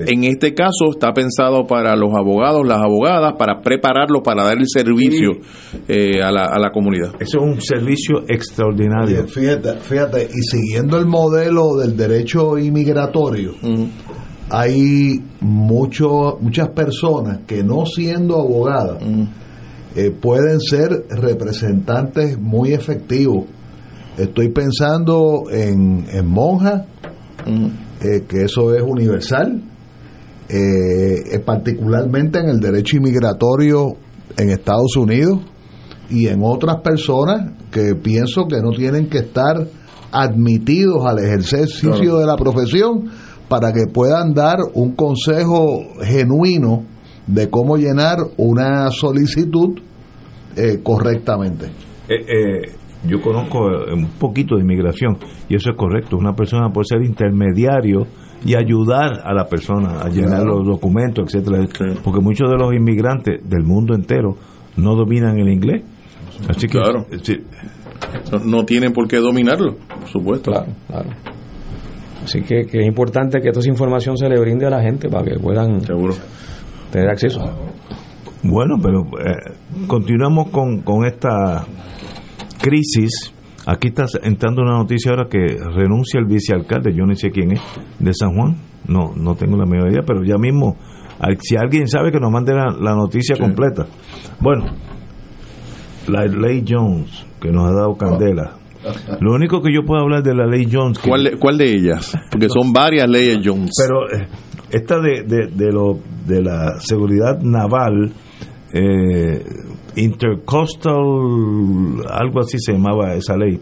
En este caso está pensado para los abogados, las abogadas, para prepararlos para dar el servicio a, la, a la comunidad. Eso es un servicio extraordinario. fíjate, fíjate, y siguiendo el modelo del derecho inmigratorio, hay mucho, muchas personas que no siendo abogadas eh, pueden ser representantes muy efectivos. Estoy pensando en, en monjas, eh, que eso es universal, eh, particularmente en el derecho inmigratorio en Estados Unidos y en otras personas que pienso que no tienen que estar admitidos al ejercicio de la profesión para que puedan dar un consejo genuino de cómo llenar una solicitud eh, correctamente. Eh, eh, yo conozco un poquito de inmigración y eso es correcto. Una persona puede ser intermediario y ayudar a la persona a llenar los documentos, etcétera, porque muchos de los inmigrantes del mundo entero no dominan el inglés Así que, claro. no, tienen por qué dominarlo, por supuesto. Claro, claro. Así que, es importante que esta información se le brinde a la gente para que puedan tener acceso. Bueno, pero eh, continuamos con, con esta crisis. Aquí está entrando una noticia ahora que renuncia el vicealcalde, yo no sé quién es, de San Juan. No, no tengo la menor idea, pero ya mismo, si alguien sabe que nos mande la, noticia completa. Bueno, la ley Jones, que nos ha dado candela. Lo único que yo puedo hablar de la ley Jones. ¿Cuál, de, ¿Cuál de ellas? Porque son varias leyes Jones. Pero eh, esta de, de, de, lo, de la seguridad naval, eh, intercoastal, algo así se llamaba esa ley,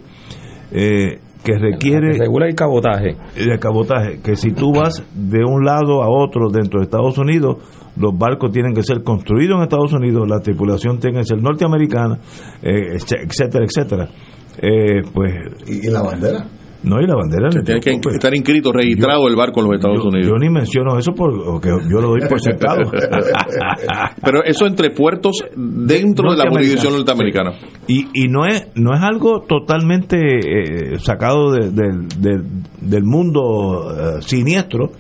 eh, que requiere... regula el cabotaje. El cabotaje, que si tú vas de un lado a otro dentro de Estados Unidos, los barcos tienen que ser construidos en Estados Unidos, la tripulación tiene que ser norteamericana, eh, etcétera, etcétera. Eh, pues ¿Y, la bandera? No, y la bandera que tiene que estar inscrito, registrado el barco en los Estados Unidos. Yo ni menciono eso porque yo lo doy por sentado. Pero eso entre puertos dentro de la jurisdicción norteamericana. Y, y no es no es algo totalmente eh, sacado de, del mundo eh, siniestro.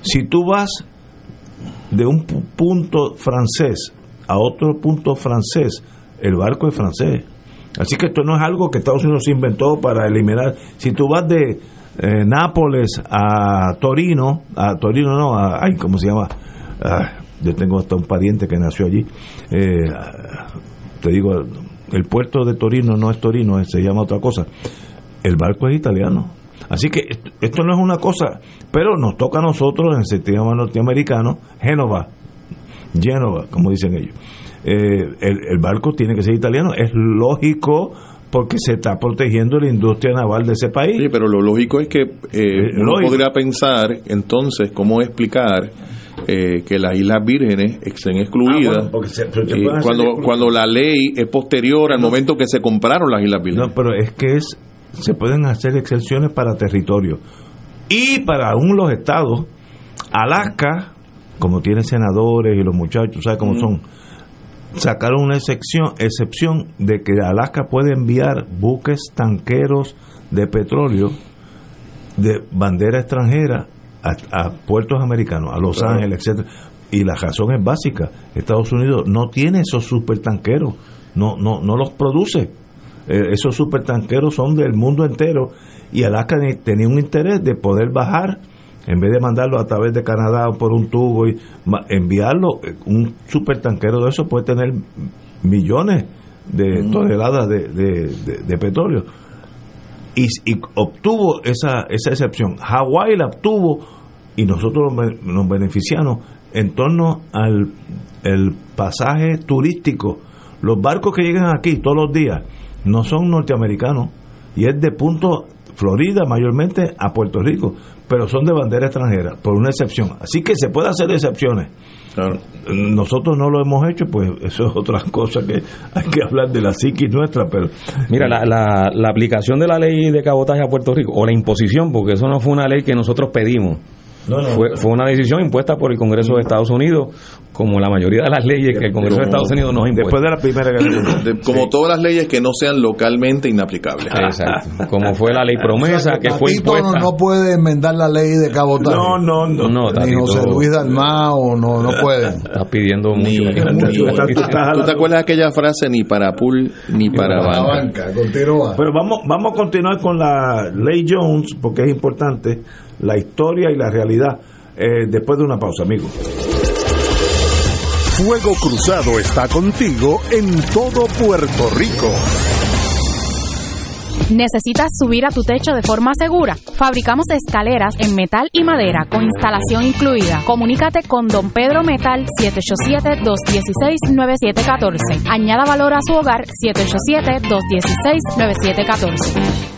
Si tú vas de un punto francés a otro punto francés, el barco es francés Así que esto no es algo que Estados Unidos inventó para eliminar. Si tú vas de eh, Nápoles a Torino, a Torino no, a, ay, ¿cómo se llama? Ah, yo tengo hasta un pariente que nació allí. Eh, te digo, el puerto de Torino no es Torino, se llama otra cosa. El barco es italiano. Así que esto no es una cosa, pero nos toca a nosotros en el sistema norteamericano, Génova, Génova, como dicen ellos. Eh, el, barco tiene que ser italiano. Es lógico porque se está protegiendo la industria naval de ese país. Sí, pero lo lógico es que eh, uno podría pensar entonces cómo explicar eh, que las Islas Vírgenes estén excluidas ah, cuando, cuando la ley es posterior al momento que se compraron las Islas Vírgenes. No, pero es que es se pueden hacer excepciones para territorio y para aún los estados. Alaska, como tiene senadores y los muchachos, ¿sabes cómo son? sacaron una excepción, excepción de que Alaska puede enviar buques tanqueros de petróleo de bandera extranjera a, puertos americanos, a Los Ángeles, etcétera. Y la razón es básica, Estados Unidos no tiene esos supertanqueros, no, no, no los produce. Eh, esos supertanqueros son del mundo entero y Alaska tenía un interés de poder bajar en vez de mandarlo a través de Canadá por un tubo y enviarlo, eh, un supertanquero de eso puede tener millones de mm. toneladas de, petróleo. Y, obtuvo esa, esa excepción. Hawái la obtuvo y nosotros nos beneficiamos en torno al el pasaje turístico. Los barcos que llegan aquí todos los días no son norteamericanos y es de punto Florida mayormente a Puerto Rico pero son de bandera extranjera, por una excepción. Así que se puede hacer excepciones. Nosotros no lo hemos hecho, pues eso es otra cosa que hay que hablar de la psiquis nuestra, pero... Mira, la, la, la aplicación de la ley de cabotaje a Puerto Rico, o la imposición, porque eso no fue una ley que nosotros pedimos, fue, fue una decisión impuesta por el Congreso de Estados Unidos, como la mayoría de las leyes que el Congreso de Estados Unidos nos impone. Después de la Primera Guerra Como todas las leyes que no sean localmente inaplicables. Exacto. Como fue la ley promesa que fue impuesta. No, puede enmendar la ley de cabotaje. No, no, no. no Ni José Luis Dalmao, no, no puede. Estás pidiendo mucho. ¿Tú te acuerdas de aquella frase ni para pool ni para, para banca? banca Pero vamos, vamos a continuar con la ley Jones porque es importante la historia y la realidad. Eh, después de una pausa, amigos. Fuego Cruzado está contigo en todo Puerto Rico. ¿Necesitas subir a tu techo de forma segura? Fabricamos escaleras en metal y madera con instalación incluida. Comunícate con Don Pedro Metal 787-216-9714. Añada valor a su hogar 787-216-9714.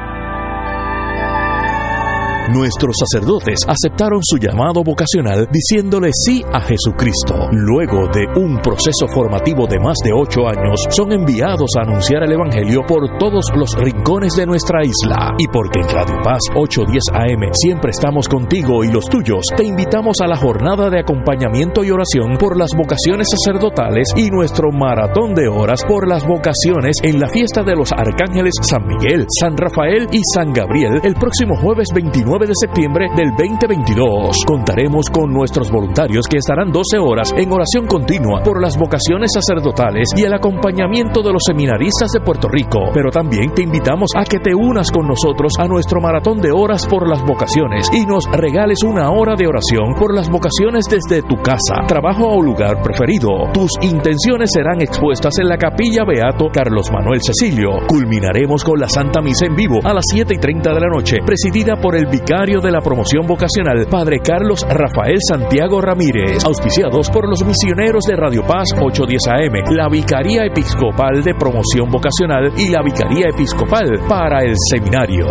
Nuestros sacerdotes aceptaron su llamado vocacional diciéndole sí a Jesucristo. Luego de un proceso formativo de más de ocho años, son enviados a anunciar el Evangelio por todos los rincones de nuestra isla. Y porque en Radio Paz 810 AM siempre estamos contigo y los tuyos, te invitamos a la jornada de acompañamiento y oración por las vocaciones sacerdotales y nuestro maratón de horas por las vocaciones en la fiesta de los arcángeles San Miguel, San Rafael y San Gabriel el próximo jueves 29 de septiembre del 2022. Contaremos con nuestros voluntarios que estarán 12 horas en oración continua por las vocaciones sacerdotales y el acompañamiento de los seminaristas de Puerto Rico. Pero también te invitamos a que te unas con nosotros a nuestro maratón de horas por las vocaciones y nos regales una hora de oración por las vocaciones desde tu casa, trabajo o lugar preferido. Tus intenciones serán expuestas en la capilla Beato Carlos Manuel Cecilio. Culminaremos con la Santa Misa en vivo a las 7 y 30 de la noche, presidida por el vicario de la promoción vocacional, Padre Carlos Rafael Santiago Ramírez, auspiciados por los misioneros de Radio Paz 810 AM, la Vicaría Episcopal de Promoción Vocacional y la Vicaría Episcopal para el Seminario.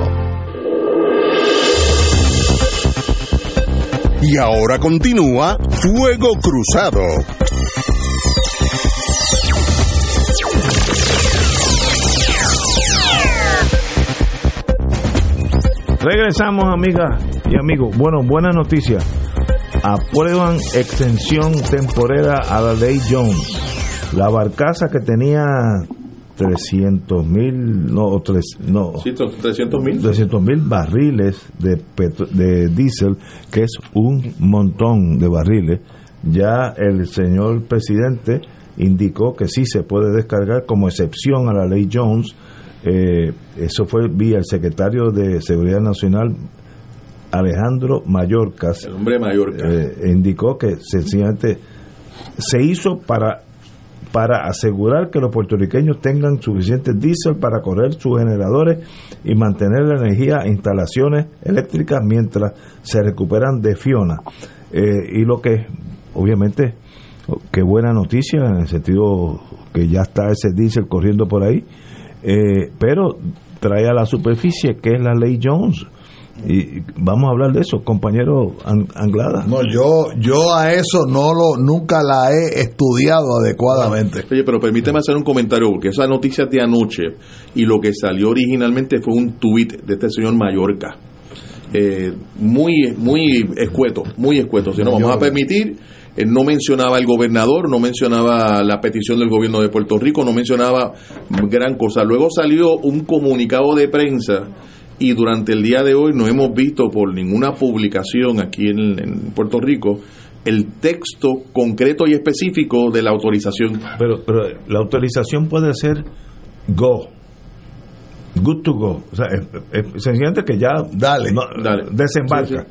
Y ahora continúa Fuego Cruzado. Regresamos, amigas y amigos. Bueno, buena noticia. Aprueban extensión temporera a la ley Jones. La barcaza que tenía 300 mil, no, tres, no, Sí, 300 mil. 300 mil barriles de, petro- de diésel, que es un montón de barriles. Ya el señor presidente indicó que sí se puede descargar como excepción a la ley Jones. Eh, eso fue vía el secretario de Seguridad Nacional, Alejandro Mayorkas. El hombre mayor. Eh, indicó que sencillamente se hizo para para asegurar que los puertorriqueños tengan suficiente diésel para correr sus generadores y mantener la energía e instalaciones eléctricas mientras se recuperan de Fiona. Eh, y lo que, obviamente, qué buena noticia en el sentido que ya está ese diésel corriendo por ahí, eh, pero trae a la superficie que es la ley Jones. Y vamos a hablar de eso, compañero An- Anglada. No, yo, yo a eso no lo, nunca la he estudiado adecuadamente. Oye, pero permíteme hacer un comentario, porque esa noticia de anoche y lo que salió originalmente fue un tuit de este señor Mallorca. Eh, muy, muy escueto, muy escueto. Si no, vamos a permitir, no mencionaba el gobernador, no mencionaba la petición del gobierno de Puerto Rico, no mencionaba gran cosa. Luego salió un comunicado de prensa y durante el día de hoy no hemos visto por ninguna publicación aquí en, en Puerto Rico el texto concreto y específico de la autorización. Pero, pero la autorización puede ser go. Good to go. O sea, es, es sencillamente que ya Dale. no- desembarca.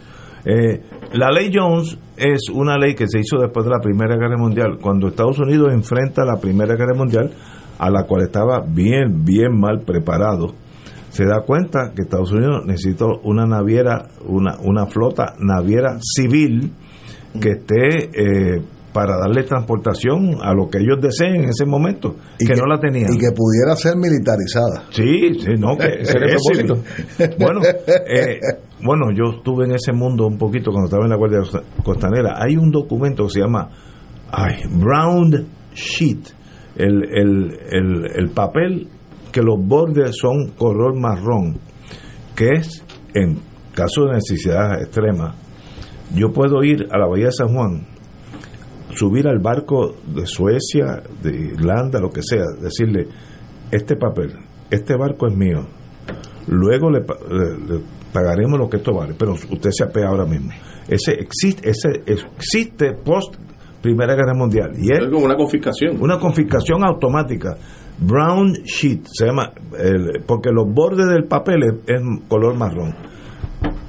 Eh, la ley Jones es una ley que se hizo después de la Primera Guerra Mundial, cuando Estados Unidos enfrenta la Primera Guerra Mundial, a la cual estaba bien, bien mal preparado. Se da cuenta que Estados Unidos necesitó una naviera, una, una flota naviera civil que esté eh, para darle transportación a lo que ellos deseen en ese momento, Y que, no la tenían. Y que pudiera ser militarizada. Sí, sí, no, que Ese era. Bueno, eh, bueno, yo estuve en ese mundo un poquito cuando estaba en la Guardia Costanera. Hay un documento que se llama ay, Brown Sheet, el, el, el, el papel que los bordes son color marrón, que es, en caso de necesidad extrema, yo puedo ir a la Bahía de San Juan, subir al barco de Suecia, de Irlanda, lo que sea, decirle, este papel, este barco es mío, luego le, pa- le- le pagaremos lo que esto vale, pero usted se apea ahora mismo. Ese existe, ese existe post Primera Guerra Mundial y es Es como una confiscación. una confiscación automática. Brown sheet se llama, el- porque los bordes del papel es, es color marrón.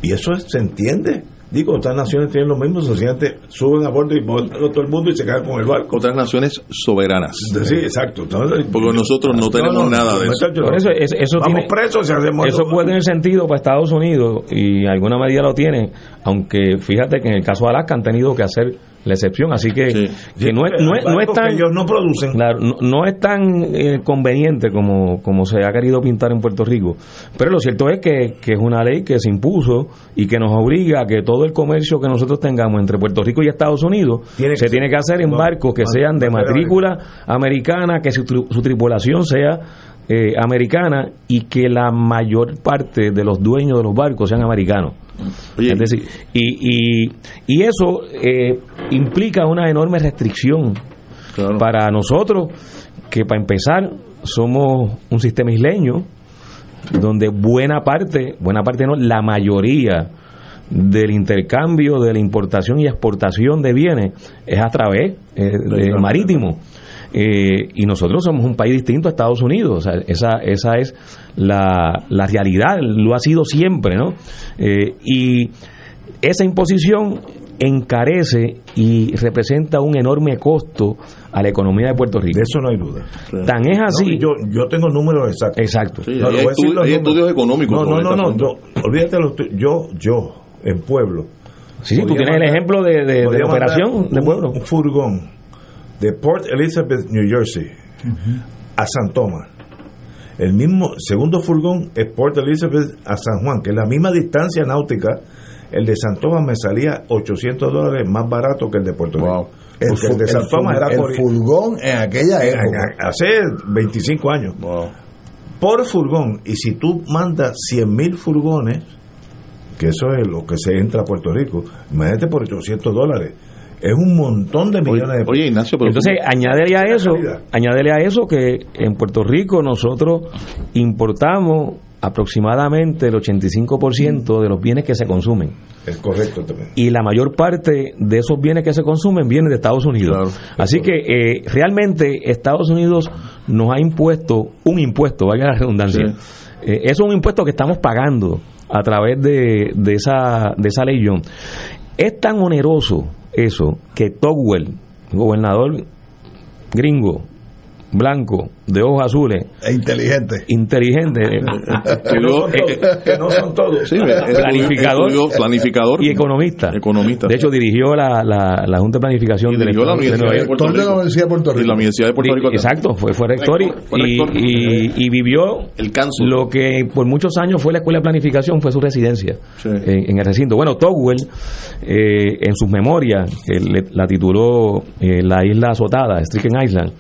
Y eso es- se entiende. Digo, otras naciones tienen lo mismo, sencillamente suben a bordo y botan a todo el mundo y se quedan con el barco. Otras naciones soberanas. Sí, exacto. Entonces, Porque nosotros no tenemos nada de eso. Por eso, es- eso vamos tiene- presos si hacemos Eso puede tener sentido para Estados Unidos y en alguna medida lo tiene, aunque fíjate que en el caso de Alaska han tenido que hacer la excepción, así que, que no, es, no, es, no es tan ellos no producen. claro, no, no es tan eh, conveniente como, como se ha querido pintar en Puerto Rico, pero lo cierto es que, que es una ley que se impuso y que nos obliga a que todo el comercio que nosotros tengamos entre Puerto Rico y Estados Unidos Tiene se ser- tiene que hacer en no, barcos que no, sean de no, matrícula americana, que su, su tripulación sea eh, americana y que la mayor parte de los dueños de los barcos sean americanos. Es decir, y, y, y eso eh, implica una enorme restricción para nosotros, que para empezar somos un sistema isleño, donde buena parte, buena parte no, la mayoría del intercambio, de la importación y exportación de bienes es a través eh, de marítimo. Eh, y nosotros somos un país distinto a Estados Unidos. O sea, esa, esa es la, la realidad, lo ha sido siempre, ¿no? Eh, y esa imposición encarece y representa un enorme costo a la economía de Puerto Rico. De eso no hay duda. Tan es así. No, yo, yo tengo números exactos. Exacto. Sí, No, hay le voy a decir estu- los hay números. estudios económicos No, no, no, no. Olvídate los yo, yo, en pueblo. Sí, sí, tú tienes el ejemplo de, de- la operación de pueblo. Un furgón de Port Elizabeth, New Jersey, a San Tomás. El mismo segundo furgón es Port Elizabeth a San Juan, que es la misma distancia náutica. El de San Tomás me salía 800 dólares más barato que el de Puerto Rico. El, de San Tomás era el por, furgón en aquella época. hace 25 años. Por furgón. Y si tú mandas 100 mil furgones, que eso es lo que se entra a Puerto Rico, imagínate por 800 dólares. Es un montón de millones de Oye, Ignacio, pero Entonces, añádele a eso, añádele a eso que en Puerto Rico nosotros importamos aproximadamente el 85% de los bienes que se consumen. Es correcto también. Y la mayor parte de esos bienes que se consumen vienen de Estados Unidos. Así que eh, realmente Estados Unidos nos ha impuesto un impuesto, valga la redundancia. Eh, es un impuesto que estamos pagando a través de, de esa, de esa ley John. Es tan oneroso eso que Togwell, gobernador gringo, blanco, de ojos azules, E inteligente. inteligente, eh, Que no son eh, todos. Que no son todos. Sí, estudió- planificador, estudió planificador y economista. Economista. De hecho, dirigió la, la, la Junta de Planificación Y del la Estado de Universidad de. Puerto de la Rico. Universidad de Puerto Y Rico. la Universidad de Puerto Rico. Exacto, fue, fue rector, y- fue y, rector. y- y vivió El canso. lo que por muchos años fue la escuela de planificación, fue su residencia en, en el recinto. Bueno, Togwell, eh, en sus memorias, que le- la tituló eh, La isla azotada, Stricken Island,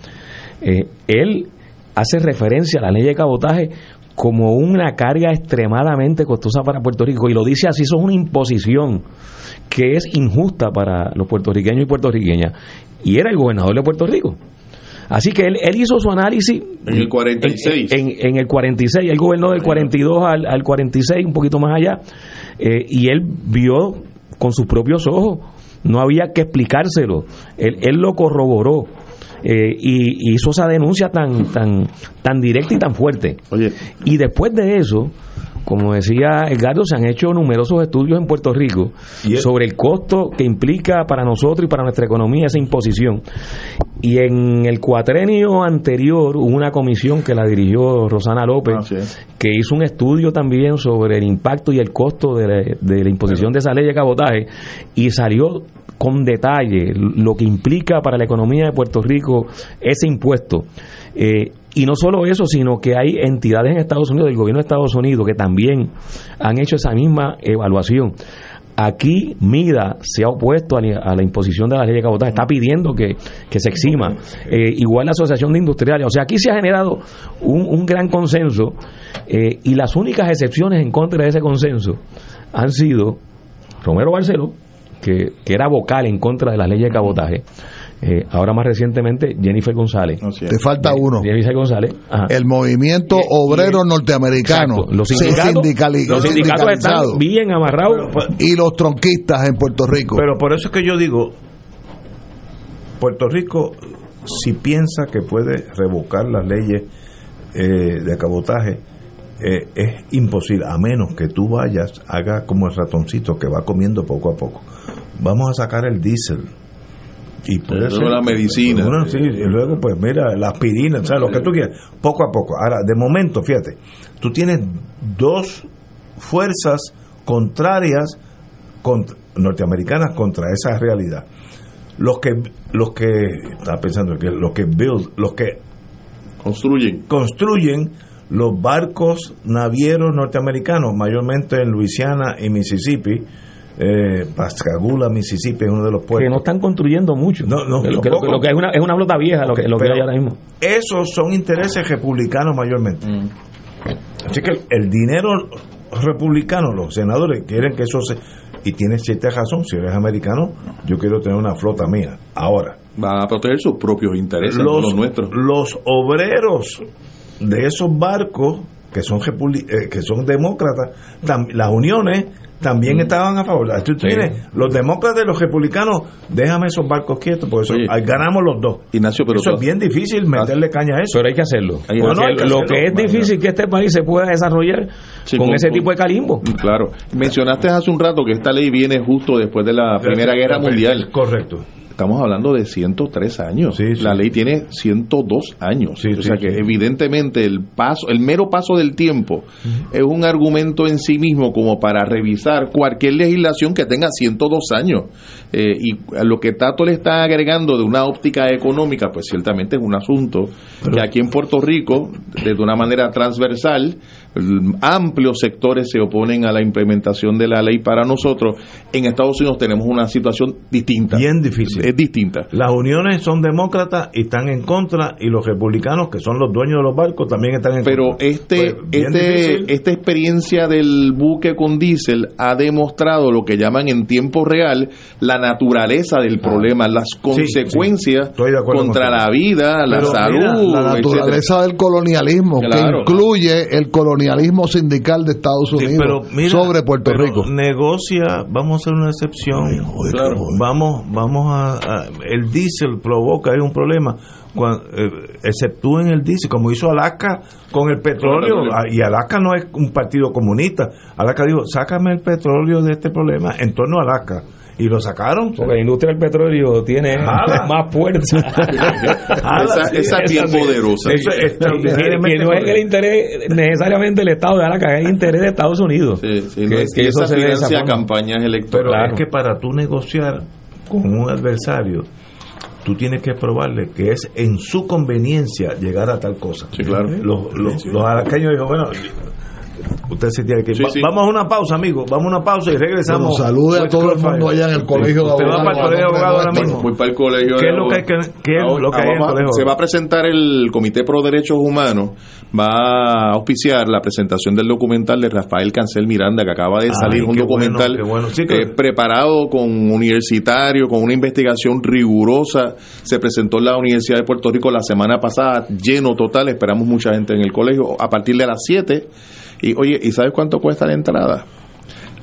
eh, él hace referencia a la ley de cabotaje como una carga extremadamente costosa para Puerto Rico y lo dice así, eso es una imposición que es injusta para los puertorriqueños y puertorriqueñas. Y era el gobernador de Puerto Rico. Así que él, él hizo su análisis En el 46. en, en el 46, él gobernó del 42 al, al 46, un poquito más allá, eh, y él vio con sus propios ojos, no había que explicárselo, él, él lo corroboró. Eh, y, y hizo esa denuncia tan tan tan directa y tan fuerte. Y después de eso como decía Edgardo, se han hecho numerosos estudios en Puerto Rico sobre el costo que implica para nosotros y para nuestra economía esa imposición. Y en el cuatrenio anterior hubo una comisión que la dirigió Rosana López, que hizo un estudio también sobre el impacto y el costo de la, de la imposición de esa ley de cabotaje y salió con detalle lo que implica para la economía de Puerto Rico ese impuesto. Eh, y no solo eso, sino que hay entidades en Estados Unidos, del gobierno de Estados Unidos, que también han hecho esa misma evaluación. Aquí MIDA se ha opuesto a la, imposición de la ley de cabotaje, está pidiendo que, que se exima. Eh, igual la Asociación de Industriales. O sea, aquí se ha generado un, un gran consenso eh, y las únicas excepciones en contra de ese consenso han sido Romero Barceló, que, que era vocal en contra de la ley de cabotaje, Eh, ahora más recientemente, Jennifer González. Te falta uno. Jennifer González. ajá. El movimiento obrero norteamericano. Exacto. Los se sindicatos, sindicali- los sindicatos están bien amarrados. Y los tronquistas en Puerto Rico. Pero por eso es que yo digo, Puerto Rico, si piensa que puede revocar las leyes eh, de cabotaje, eh, es imposible, a menos que tú vayas, haga como el ratoncito que va comiendo poco a poco. Vamos a sacar el diésel. Y puede Luego ser- la medicina. Bueno, sí, y luego, pues mira, la aspirina, o sea, lo que tú quieras, poco a poco. Ahora, de momento, fíjate, tú tienes dos fuerzas contrarias contra- norteamericanas contra esa realidad. Los que, los que, estaba pensando que los que build, los que construyen, construyen los barcos navieros norteamericanos, mayormente en Luisiana y Mississippi, eh, Pascagoula, Mississippi es uno de los puertos. que no están construyendo mucho. No, no, lo, que, lo, poco. lo que es una, es una flota vieja lo que, lo que hay ahora mismo. Esos son intereses republicanos mayormente. Mm. Así que el dinero republicano, los senadores quieren que eso se... Y tienes cierta razón, si eres americano, yo quiero tener una flota mía. Ahora, Va a proteger sus propios intereses, no los nuestros. los obreros de esos barcos que son eh, que son demócratas, las uniones también Mm. estaban a favor. Tú tienes los demócratas y los republicanos, déjame esos barcos quietos, porque eso- ganamos los dos. Ignacio, pero eso es bien difícil meterle caña a eso. Pero hay que hacerlo. Hay- Porque no, hay que lo hacerlo, que es difícil que este país se pueda desarrollar Sí, con con- ese tipo de calimbo. Claro. Mencionaste hace un rato que esta ley viene justo después de la Primera Guerra Mundial. Correcto. Estamos hablando de 103 años. Sí, sí. La ley tiene 102 años. Sí, o sea que evidentemente el paso, el mero paso del tiempo es un argumento en sí mismo como para revisar cualquier legislación que tenga 102 años. Eh, y lo que Tato le está agregando de una óptica económica, pues ciertamente es un asunto que aquí en Puerto Rico, de una manera transversal, amplios sectores se oponen a la implementación de la ley para nosotros. En Estados Unidos tenemos una situación distinta. Bien difícil. Es distinta. Las uniones son demócratas y están en contra, y los republicanos, que son los dueños de los barcos, también están en Pero contra. este, Pues, este, esta experiencia del buque con diésel ha demostrado lo que llaman en tiempo real la naturaleza del problema, las consecuencias Ah. contra la vida, la Pero salud, mira, la etcétera. naturaleza del colonialismo, Claro. que incluye el colonialismo sindical de Estados Sí, Unidos pero mira, sobre Puerto pero Rico. Negocia, vamos a hacer una excepción. Vamos, vamos a, a- el diésel provoca hay un problema. Cuando, eh, exceptúen el diésel, como hizo Alaska con el petróleo, Con el petróleo. ah, y Alaska no es un partido comunista. Alaska dijo, sácame el petróleo de este problema en torno a Alaska. Y lo sacaron. Porque la industria del petróleo tiene Jala. más fuerza. Esa- esa es bien poderosa. Eso es que, no es el interés necesariamente del Estado de Alaska, es el interés de Estados Unidos. Sí, sí, Que- no es- que eso se financia campañas Pero electorales. es que para tú negociar con un adversario, tú tienes que probarle que es en su conveniencia llegar a tal cosa. Sí, claro. Los, los, los araqueños dijo, bueno, usted se tiene que ir. Sí, Va- sí. Vamos a una pausa, amigo. Vamos a una pausa y regresamos. Bueno, salude a todo el mundo allá en el colegio de abogados. para el colegio de abogados ahora mismo. Voy para el colegio ¿Qué de es lo que hay que- es lo que hay en el colegio? Se va a presentar el Comité Pro Derechos Humanos, va a auspiciar la presentación del documental de Rafael Cancel Miranda, que acaba de Ay, salir, un documental bueno. Sí, eh, preparado con universitario, con una investigación rigurosa. Se presentó en la Universidad de Puerto Rico la semana pasada, lleno total, esperamos mucha gente en el colegio, a partir de las 7. Y oye, ¿y sabes cuánto cuesta la entrada?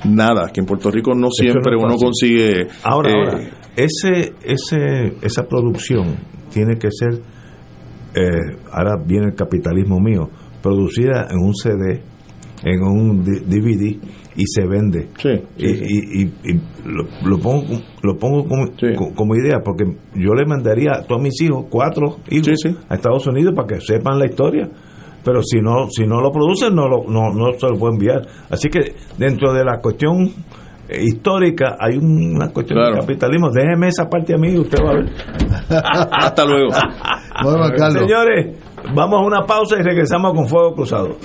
Nada, que en Puerto Rico no siempre uno consigue... Ahora, eh, ahora, ese, ese, esa producción tiene que ser, eh, ahora viene el capitalismo mío, producida en un CD, en un DVD y se vende. Sí, sí, y, sí. y- y- y lo, lo pongo, lo pongo como, como idea, porque yo le mandaría a todos mis hijos, cuatro hijos, a Estados Unidos para que sepan la historia. Pero si no si no lo producen, no, lo, no, no se lo puedo enviar. Así que dentro de la cuestión eh, histórica hay un- una cuestión Claro. de capitalismo. Déjeme esa parte a mí y usted va a ver. Hasta luego. Bueno, Carlos. Señores, vamos a una pausa y regresamos con Fuego Cruzado.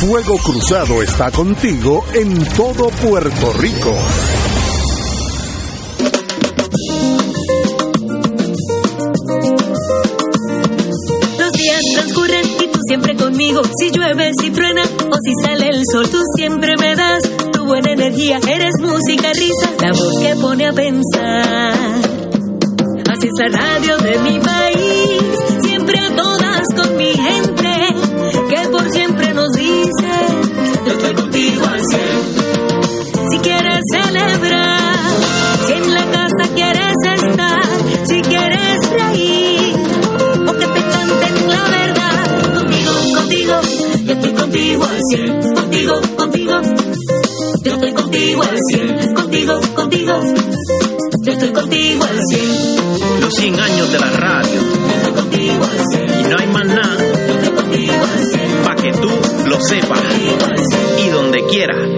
Fuego Cruzado está contigo en todo Puerto Rico. de risa, la voz que pone a pensar. Así es la radio de mi madre. 100 años de la radio. Y no hay más nada. Para que tú lo sepas. Y donde quiera.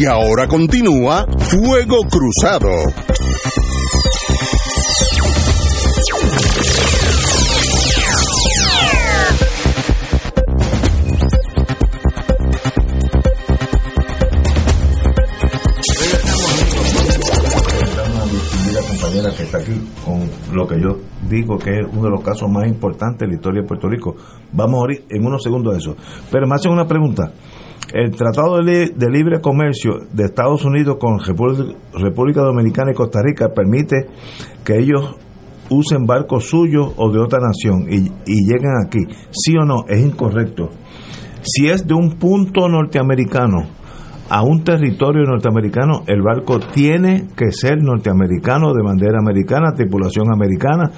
Y ahora continúa Fuego Cruzado. que está aquí con lo que yo digo que es uno de los casos más importantes de la historia de Puerto Rico. Vamos a ir en unos segundos eso. Pero me hacen una pregunta. El Tratado de, Li- de Libre Comercio de Estados Unidos con República, República Dominicana y Costa Rica permite que ellos usen barcos suyos o de otra nación y, y lleguen aquí. ¿Sí o no? Es incorrecto. Si es de un punto norteamericano a un territorio norteamericano, el barco tiene que ser norteamericano, de bandera americana, tripulación americana.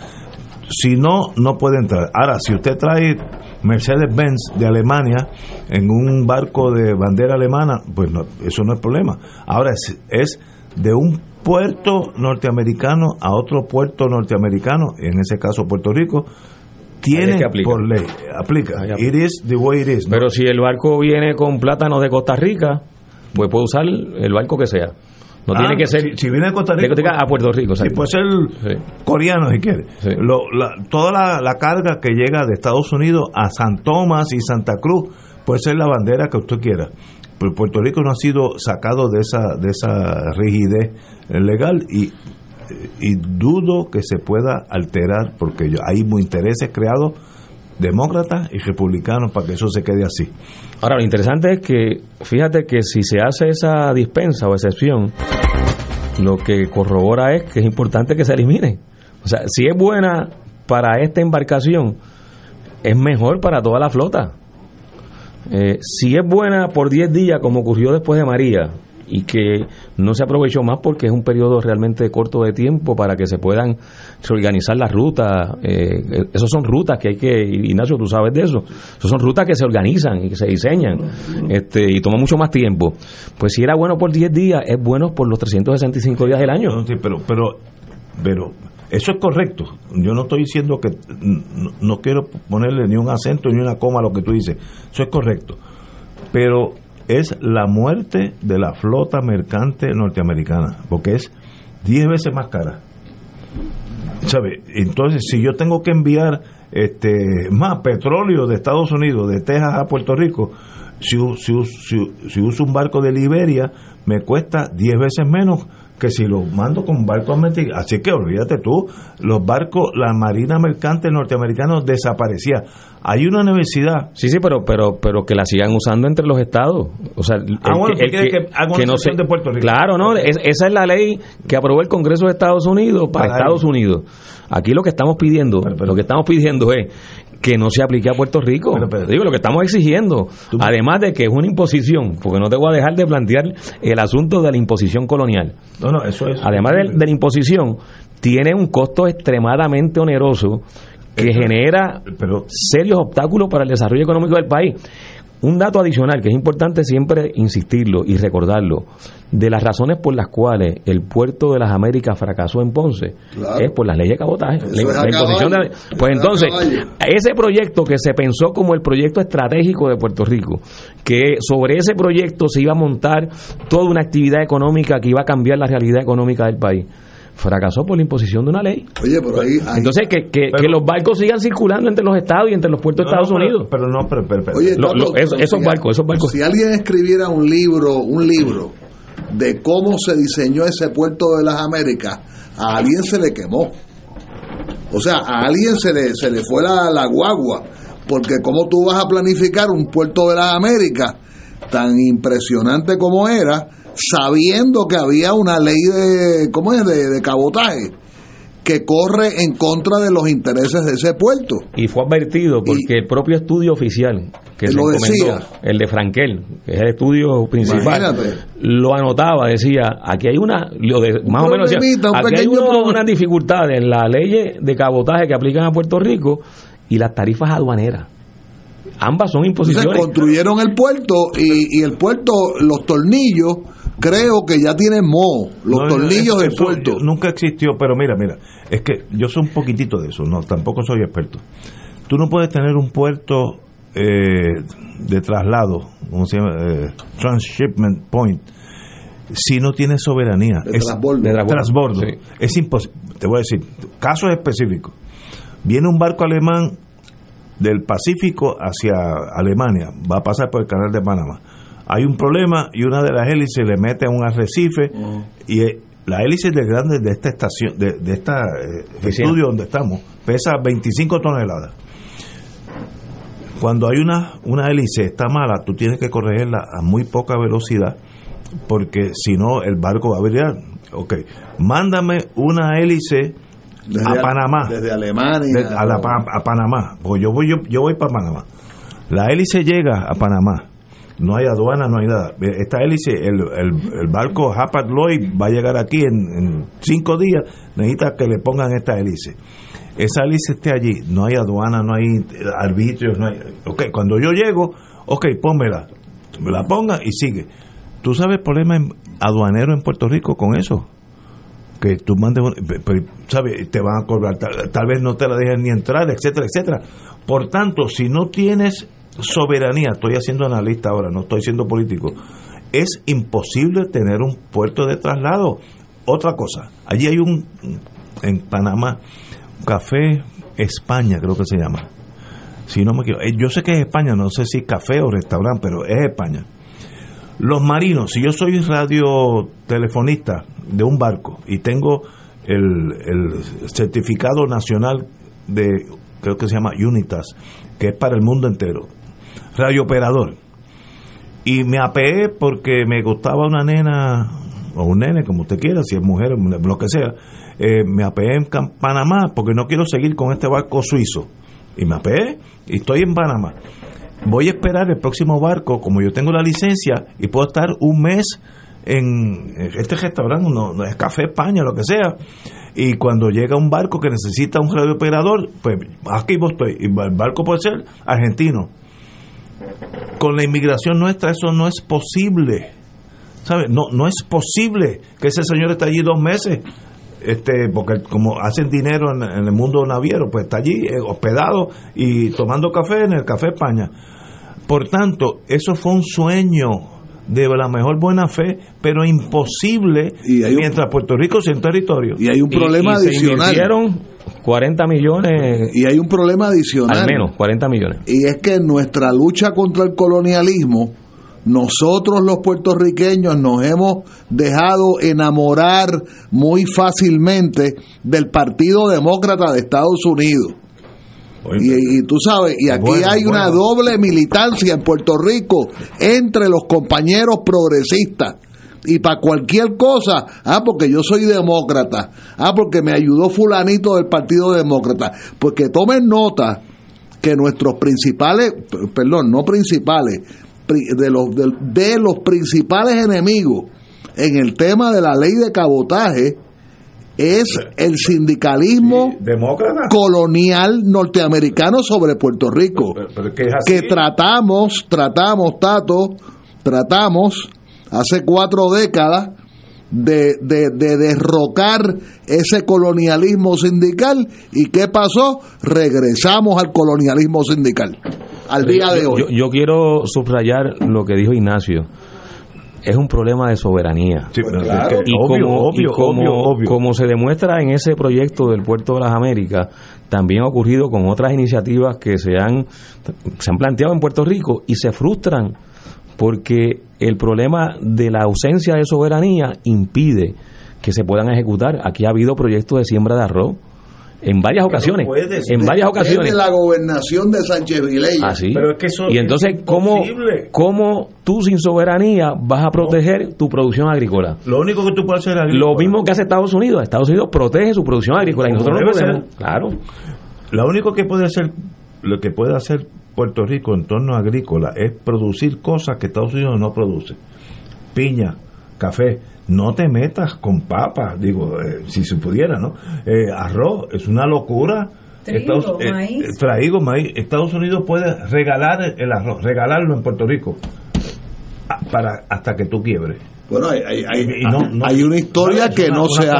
Si no, no puede entrar. Ahora, si usted trae Mercedes-Benz de Alemania en un barco de bandera alemana, pues no, eso no es problema. Ahora, es, es de un puerto norteamericano a otro puerto norteamericano, en ese caso Puerto Rico, tiene que aplica. por ley, aplica. It is the way it is. ¿no? Pero si el barco viene con plátanos de Costa Rica, pues puede usar el barco que sea. No Ah, tiene que ser si, si viene de Costa Rica, pues, a Puerto Rico. Puede ser coreano si quiere. Lo- la- toda la, la carga que llega de Estados Unidos a San Tomás y Santa Cruz puede ser la bandera que usted quiera. Pero Puerto Rico no ha sido sacado de esa de esa rigidez legal y, y dudo que se pueda alterar porque hay muy intereses creados demócratas y republicanos para que eso se quede así. Ahora, lo interesante es que, fíjate que si se hace esa dispensa o excepción, lo que corrobora es que es importante que se elimine. O sea, si es buena para esta embarcación, es mejor para toda la flota. Eh, si es buena por 10 días, como ocurrió después de María, y que no se aprovechó más porque es un periodo realmente corto de tiempo para que se puedan reorganizar las rutas. Eh, esos son rutas que hay que, Ignacio, tú sabes de eso. Esos son rutas que se organizan y que se diseñan este, y toma mucho más tiempo. Pues si era bueno por 10 días, es bueno por los 365 días del año. Sí, pero, pero, pero eso es correcto. Yo no estoy diciendo que no, no quiero ponerle ni un acento ni una coma a lo que tú dices. Eso es correcto. Pero es la muerte de la flota mercante norteamericana, porque es 10 veces más cara. ¿Sabe? Entonces, si yo tengo que enviar este más petróleo de Estados Unidos, de Texas a Puerto Rico, si, uso un barco de Liberia, me cuesta 10 veces menos que si lo mando con barcos americanos. Así que olvídate tú, los barcos, la Marina Mercante norteamericana desaparecía. Hay una universidad Sí, sí, pero, pero, pero que la sigan usando entre los estados. O sea, el- Ah, bueno, el ¿tú quieres que haga una que no se- de Puerto Rico? Claro, no, es- esa es la ley que aprobó el Congreso de Estados Unidos para, Para Estados. Unidos. Aquí lo que estamos pidiendo, lo que estamos pidiendo es que no se aplique a Puerto Rico. Digo, lo que estamos exigiendo, además de que es una imposición, porque no te voy a dejar de plantear el asunto de la imposición colonial. No, no, eso es. Además de, de la imposición, tiene un costo extremadamente oneroso que genera serios obstáculos para el desarrollo económico del país. Un dato adicional que es importante siempre insistirlo y recordarlo, de las razones por las cuales el puerto de las Américas fracasó en Ponce, Claro. es por las leyes de cabotaje. La, la imposición de- pues entonces, ese proyecto que se pensó como el proyecto estratégico de Puerto Rico, que sobre ese proyecto se iba a montar toda una actividad económica que iba a cambiar la realidad económica del país, fracasó por la imposición de una ley. Oye, pero ahí, ahí- Entonces, que, que, que los barcos sigan circulando entre los estados y entre los puertos de No, Estados Unidos. Pero no, pero, pero, pero- Oye, Lo- Tato, lo- esos- pero esos si- barcos, esos barcos. Si alguien escribiera un libro, un libro de cómo se diseñó ese puerto de las Américas, a alguien se le quemó. O sea, a alguien se le, se le fue la, la guagua. Porque cómo tú vas a planificar un puerto de las Américas tan impresionante como era, sabiendo que había una ley de, ¿cómo es? de, de cabotaje que corre en contra de los intereses de ese puerto. Y fue advertido porque el propio estudio oficial que se Lo decía. el de Frankel, que es el estudio principal, Imagínate. lo anotaba, decía, aquí hay una, lo de, más o menos decía, aquí hay uno- unas dificultades en las leyes de cabotaje que aplican a Puerto Rico y las tarifas aduaneras. Ambas son Entonces imposiciones. construyeron el puerto y, y el puerto, los tornillos, creo que ya tienen moho, los No, tornillos eso puerto. Nunca existió, pero mira, mira, es que yo soy un poquitito de eso, no, tampoco soy experto. Tú no puedes tener un puerto eh, de traslado, ¿cómo se llama? Eh, transshipment point, si no tienes soberanía. De es, transbordo. de De transbordo. sí. Es imposible. Te voy a decir, casos específicos. Viene un barco alemán del Pacífico hacia Alemania, va a pasar por el canal de Panamá. Hay un problema y una de las hélices le mete a un arrecife y eh, la hélice de grande de esta estación, de, de esta eh, Oficina. estudio donde estamos, pesa 25 toneladas. Cuando hay una, una hélice está mala, tú tienes que corregirla a muy poca velocidad porque si no el barco va a brillar. Ok, mándame una hélice Desde a Panamá. Desde Alemania. De- a, la pa- a Panamá. Pues yo voy, yo, yo voy para Panamá. La hélice llega a Panamá. No hay aduana, no hay nada. Esta hélice, el, el, el barco Hapag Lloyd va a llegar aquí en, cinco días. Necesita que le pongan esta hélice. Esa hélice esté allí. No hay aduana, no hay arbitrios. No hay, ok, cuando yo llego, ok, pónmela. Me la ponga y sigue. ¿Tú sabes el problema en- aduanero en Puerto Rico con eso? que tú mandes, ¿sabes? Te van a cobrar, tal, tal vez no te la dejen ni entrar, etcétera, etcétera. Por tanto, si no tienes soberanía, estoy haciendo analista ahora, no estoy siendo político, es imposible tener un puerto de traslado. Otra cosa, allí hay un, en Panamá, café España, creo que se llama. Si no me equivoco, eh, yo sé que es España, no sé si café o restaurante, pero es España. Los marinos, si yo soy radiotelefonista de un barco y tengo el, el certificado nacional de, creo que se llama Unitas, que es para el mundo entero, radiooperador, y me apeé porque me gustaba una nena, o un nene, como usted quiera, si es mujer, lo que sea, eh, me apeé en Panamá porque no quiero seguir con este barco suizo. Y me apeé y estoy en Panamá. Voy a esperar el próximo barco, como yo tengo la licencia y puedo estar un mes en este restaurante, no, no es Café España, lo que sea, y cuando llega un barco que necesita un radiooperador, pues aquí vos estoy, y el barco puede ser argentino. Con la inmigración nuestra eso no es posible, ¿sabes? No, no es posible que ese señor esté allí dos meses, este porque como hacen dinero en, en el mundo naviero, pues está allí eh, hospedado y tomando café en el Café España. Por tanto, eso fue un sueño de la mejor buena fe, pero imposible mientras Puerto Rico sea un territorio. Y hay un problema y se adicional. invirtieron 40 millones. Y hay un problema adicional. Al menos, 40 millones. Y es que en nuestra lucha contra el colonialismo, nosotros los puertorriqueños nos hemos dejado enamorar muy fácilmente del Partido Demócrata de Estados Unidos. Y, y tú sabes, y aquí Bueno, hay una doble militancia en Puerto Rico entre los compañeros progresistas. Y para cualquier cosa, ah, porque yo soy demócrata, ah, porque me ayudó fulanito del Partido Demócrata. Pues que tomen nota que nuestros principales, perdón, no principales, pri- de los, de, de los principales enemigos en el tema de la ley de cabotaje es el sindicalismo demócrata colonial norteamericano sobre Puerto Rico pero es que es así. que tratamos, tratamos, Tato, tratamos hace cuatro décadas de, de, de derrocar ese colonialismo sindical y ¿qué pasó? Regresamos al colonialismo sindical al día de hoy. Yo, yo quiero subrayar lo que dijo Ignacio. Es un problema de soberanía. pero es que y obvio, como, obvio, y como, obvio, obvio. como se demuestra en ese proyecto del Puerto de las Américas, también ha ocurrido con otras iniciativas que se han, se han planteado en Puerto Rico y se frustran porque el problema de la ausencia de soberanía impide que se puedan ejecutar. Aquí ha habido proyectos de siembra de arroz en varias ocasiones. puedes. en varias ocasiones. la gobernación de Sánchez Vilella. Así. Pero es que eso y entonces, es ¿cómo. ¿cómo tú sin soberanía vas a proteger tu producción agrícola? Lo único que tú puedes hacer es Lo mismo que hace Estados Unidos. Estados Unidos protege su producción agrícola y nosotros no podemos. ser. Claro. Lo único que puede hacer, lo que puede hacer Puerto Rico en torno a agrícola es producir cosas que Estados Unidos no produce. Piña, café. No te metas con papas, digo, eh, si se pudiera, ¿no? Eh, arroz, es una locura. Trigo, Estados- eh, maíz. Estados Unidos puede regalar el arroz, regalarlo en Puerto Rico para hasta que tú quiebres. Bueno, hay, hay, hay- Y no- no- hay una historia que una- no una se ha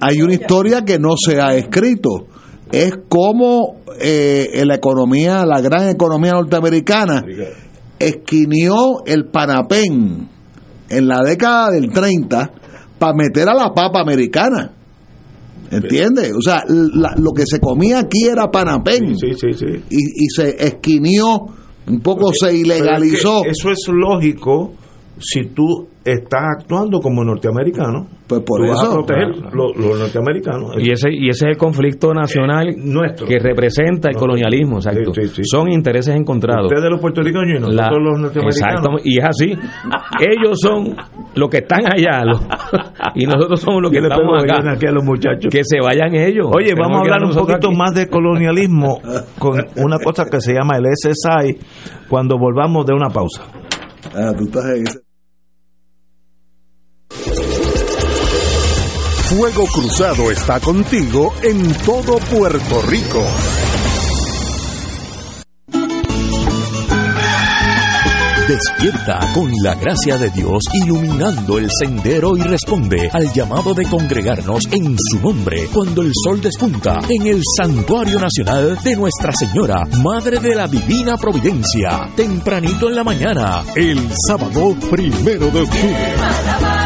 hay una historia que no se ha escrito es cómo eh, la economía la gran economía norteamericana esquinió el panapén en la década del 30 para meter a la papa americana ¿entiendes? o sea la- lo que se comía aquí era panapén Sí, sí, sí. y, y se esquinió un poco se ilegalizó Pero es que eso es lógico si tú estás actuando como norteamericano. Pues por tú vas a eso. proteger Claro, los norteamericanos. Y ese, y ese es el conflicto nacional nuestro. que representa el No, colonialismo, exacto. sí, sí, sí. Son intereses encontrados. Ustedes los puertorriqueños y nosotros La- los norteamericanos. Exacto, y es así. Ellos son los que están allá los- y nosotros somos los que estamos acá. aquí a los muchachos. Que se vayan ellos. Oye, Tenemos vamos a hablar un poquito aquí. más de colonialismo con una cosa que se llama el SSI cuando volvamos de una pausa. Ah, tú estás en ese- Fuego Cruzado está contigo en todo Puerto Rico. Despierta con la gracia de Dios iluminando el sendero y responde al llamado de congregarnos en su nombre cuando el sol despunta en el Santuario Nacional de Nuestra Señora, Madre de la Divina Providencia, tempranito en la mañana, El sábado primero de octubre.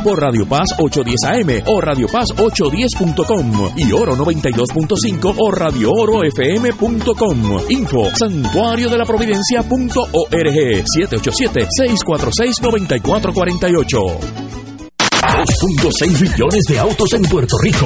por Radio Paz 810 AM o Radio Paz 810.com y Oro 92.5 o Radio Oro FM.com. Info santuario de la providencia.org 787-646-9448. 2.6 millones de autos en Puerto Rico.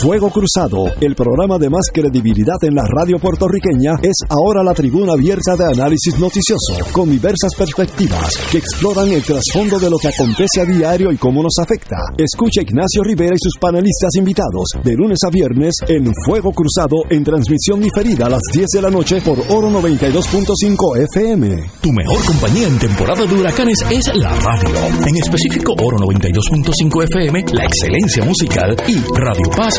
Fuego Cruzado, el programa de más credibilidad en la radio puertorriqueña, es ahora la tribuna abierta de análisis noticioso, con diversas perspectivas que exploran el trasfondo de lo que acontece a diario y cómo nos afecta. Escucha Ignacio Rivera y sus panelistas invitados de lunes a viernes en Fuego Cruzado en transmisión diferida a las 10 de la noche por Oro 92.5 FM. Tu mejor compañía en temporada de huracanes es la radio. En específico Oro 92.5 FM, la excelencia musical y Radio Paz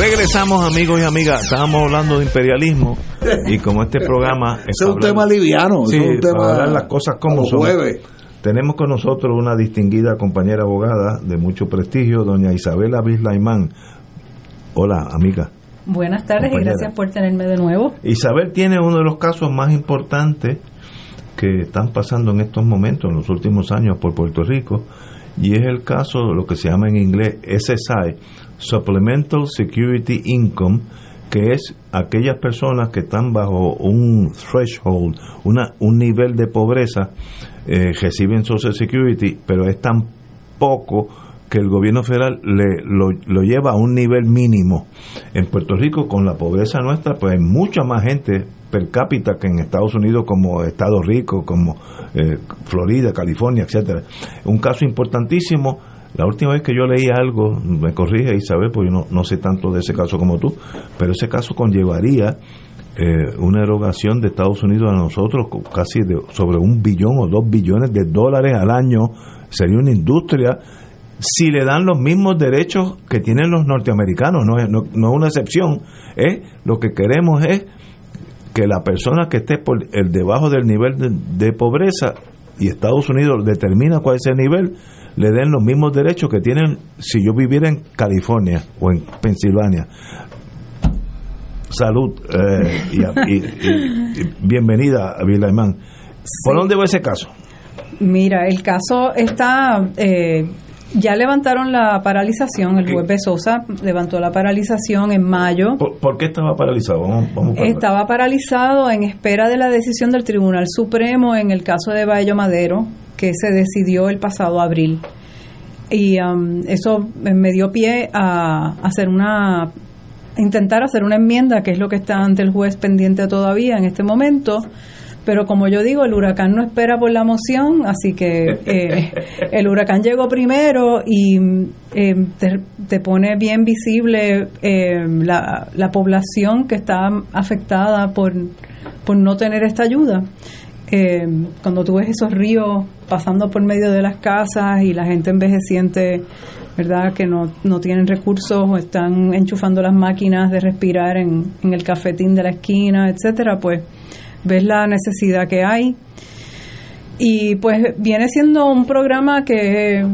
Regresamos amigos y amigas, estábamos hablando de imperialismo y como este programa es un tema liviano, sí, es un tema para hablar las cosas como, como son. Tenemos con nosotros una distinguida compañera abogada de mucho prestigio, doña Isabela Bislaimán. Hola, amiga. Buenas tardes Compañera. y gracias por tenerme de nuevo. Isabel tiene uno de los casos más importantes que están pasando en estos momentos, en los últimos años, por Puerto Rico, y es el caso de lo que se llama en inglés SSI, Supplemental Security Income, que es aquellas personas que están bajo un threshold, una, un nivel de pobreza, eh, reciben Social Security, pero es tan poco que el gobierno federal le, lo, lo lleva a un nivel mínimo. En Puerto Rico, con la pobreza nuestra, pues hay mucha más gente per cápita que en Estados Unidos como Estados Ricos, como eh, Florida, California, etcétera. Un caso importantísimo. La última vez que yo leí algo, me corrige Isabel, porque no, no sé tanto de ese caso como tú, pero ese caso conllevaría eh, una erogación de Estados Unidos a nosotros casi de, sobre un billón o dos billones de dólares al año. Sería una industria si le dan los mismos derechos que tienen los norteamericanos, no es, no, no es una excepción. ¿eh? Lo que queremos es que la persona que esté por el debajo del nivel de, de pobreza y Estados Unidos determina cuál es el nivel, le den los mismos derechos que tienen si yo viviera en California o en Pensilvania. Salud eh, y, y- y- y bienvenida, Vilaimán. ¿Por dónde va ese caso? Mira, el caso está, eh, ya levantaron la paralización, el juez Besosa levantó la paralización en mayo. ¿Por, por qué estaba paralizado? Vamos, vamos para- Estaba paralizado en espera de la decisión del Tribunal Supremo en el caso de Baello Madero, que se decidió el pasado abril. Y um, eso me dio pie a hacer una a intentar hacer una enmienda, que es lo que está ante el juez pendiente todavía en este momento. Pero como yo digo, el huracán no espera por la moción, así que eh, el huracán llegó primero y eh, te, te pone bien visible eh, la, la población que está afectada por, por no tener esta ayuda. Eh, cuando tú ves esos ríos pasando por medio de las casas y la gente envejeciente, ¿verdad? Que no, no tienen recursos o están enchufando las máquinas de respirar en, en el cafetín de la esquina, etcétera, pues ves la necesidad que hay. Y pues viene siendo un programa que,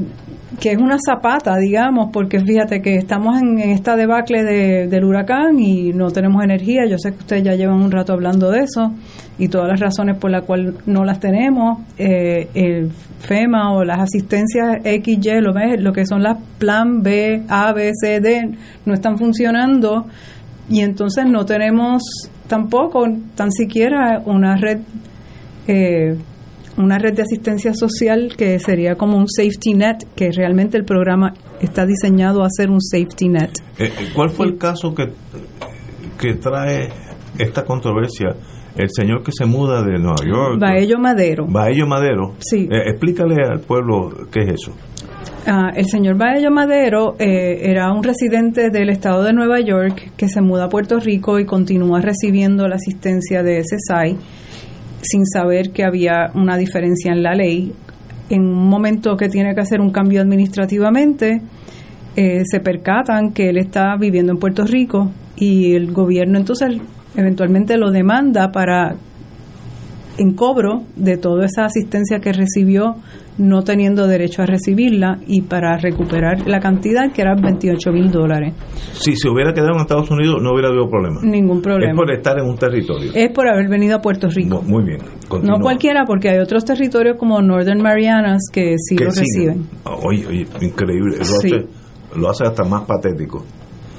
que es una zapata, digamos, porque fíjate que estamos en, esta debacle de- del huracán y no tenemos energía. Yo sé que ustedes ya llevan un rato hablando de eso y todas las razones por las cuales no las tenemos. Eh, el FEMA o las asistencias XY, lo, lo que son las plan B, A, B, C, D, no están funcionando y entonces no tenemos tampoco tan siquiera una red eh, una red de asistencia social que sería como un safety net, que realmente el programa está diseñado a ser un safety net. Eh, ¿Cuál fue el caso que, que trae esta controversia? El señor que se muda de Nueva York. Baello Madero. Baello Madero. Sí. Eh, explícale al pueblo qué es eso. Ah, el señor Baello Madero eh, era un residente del estado de Nueva York que se muda a Puerto Rico y continúa recibiendo la asistencia de SSI sin saber que había una diferencia en la ley. En un momento que tiene que hacer un cambio administrativamente, eh, se percatan que él está viviendo en Puerto Rico y el gobierno entonces eventualmente lo demanda para en cobro de toda esa asistencia que recibió no teniendo derecho a recibirla y para recuperar la cantidad que eran 28 mil dólares. Si se hubiera quedado en Estados Unidos no hubiera habido problema. Ningún problema. Es por estar en un territorio. Es por haber venido a Puerto Rico. Muy bien. No cualquiera, porque hay otros territorios como Northern Marianas que sí Que lo siguen. reciben. Oye, oye, increíble. Lo, Sí. hace, lo hace hasta más patético.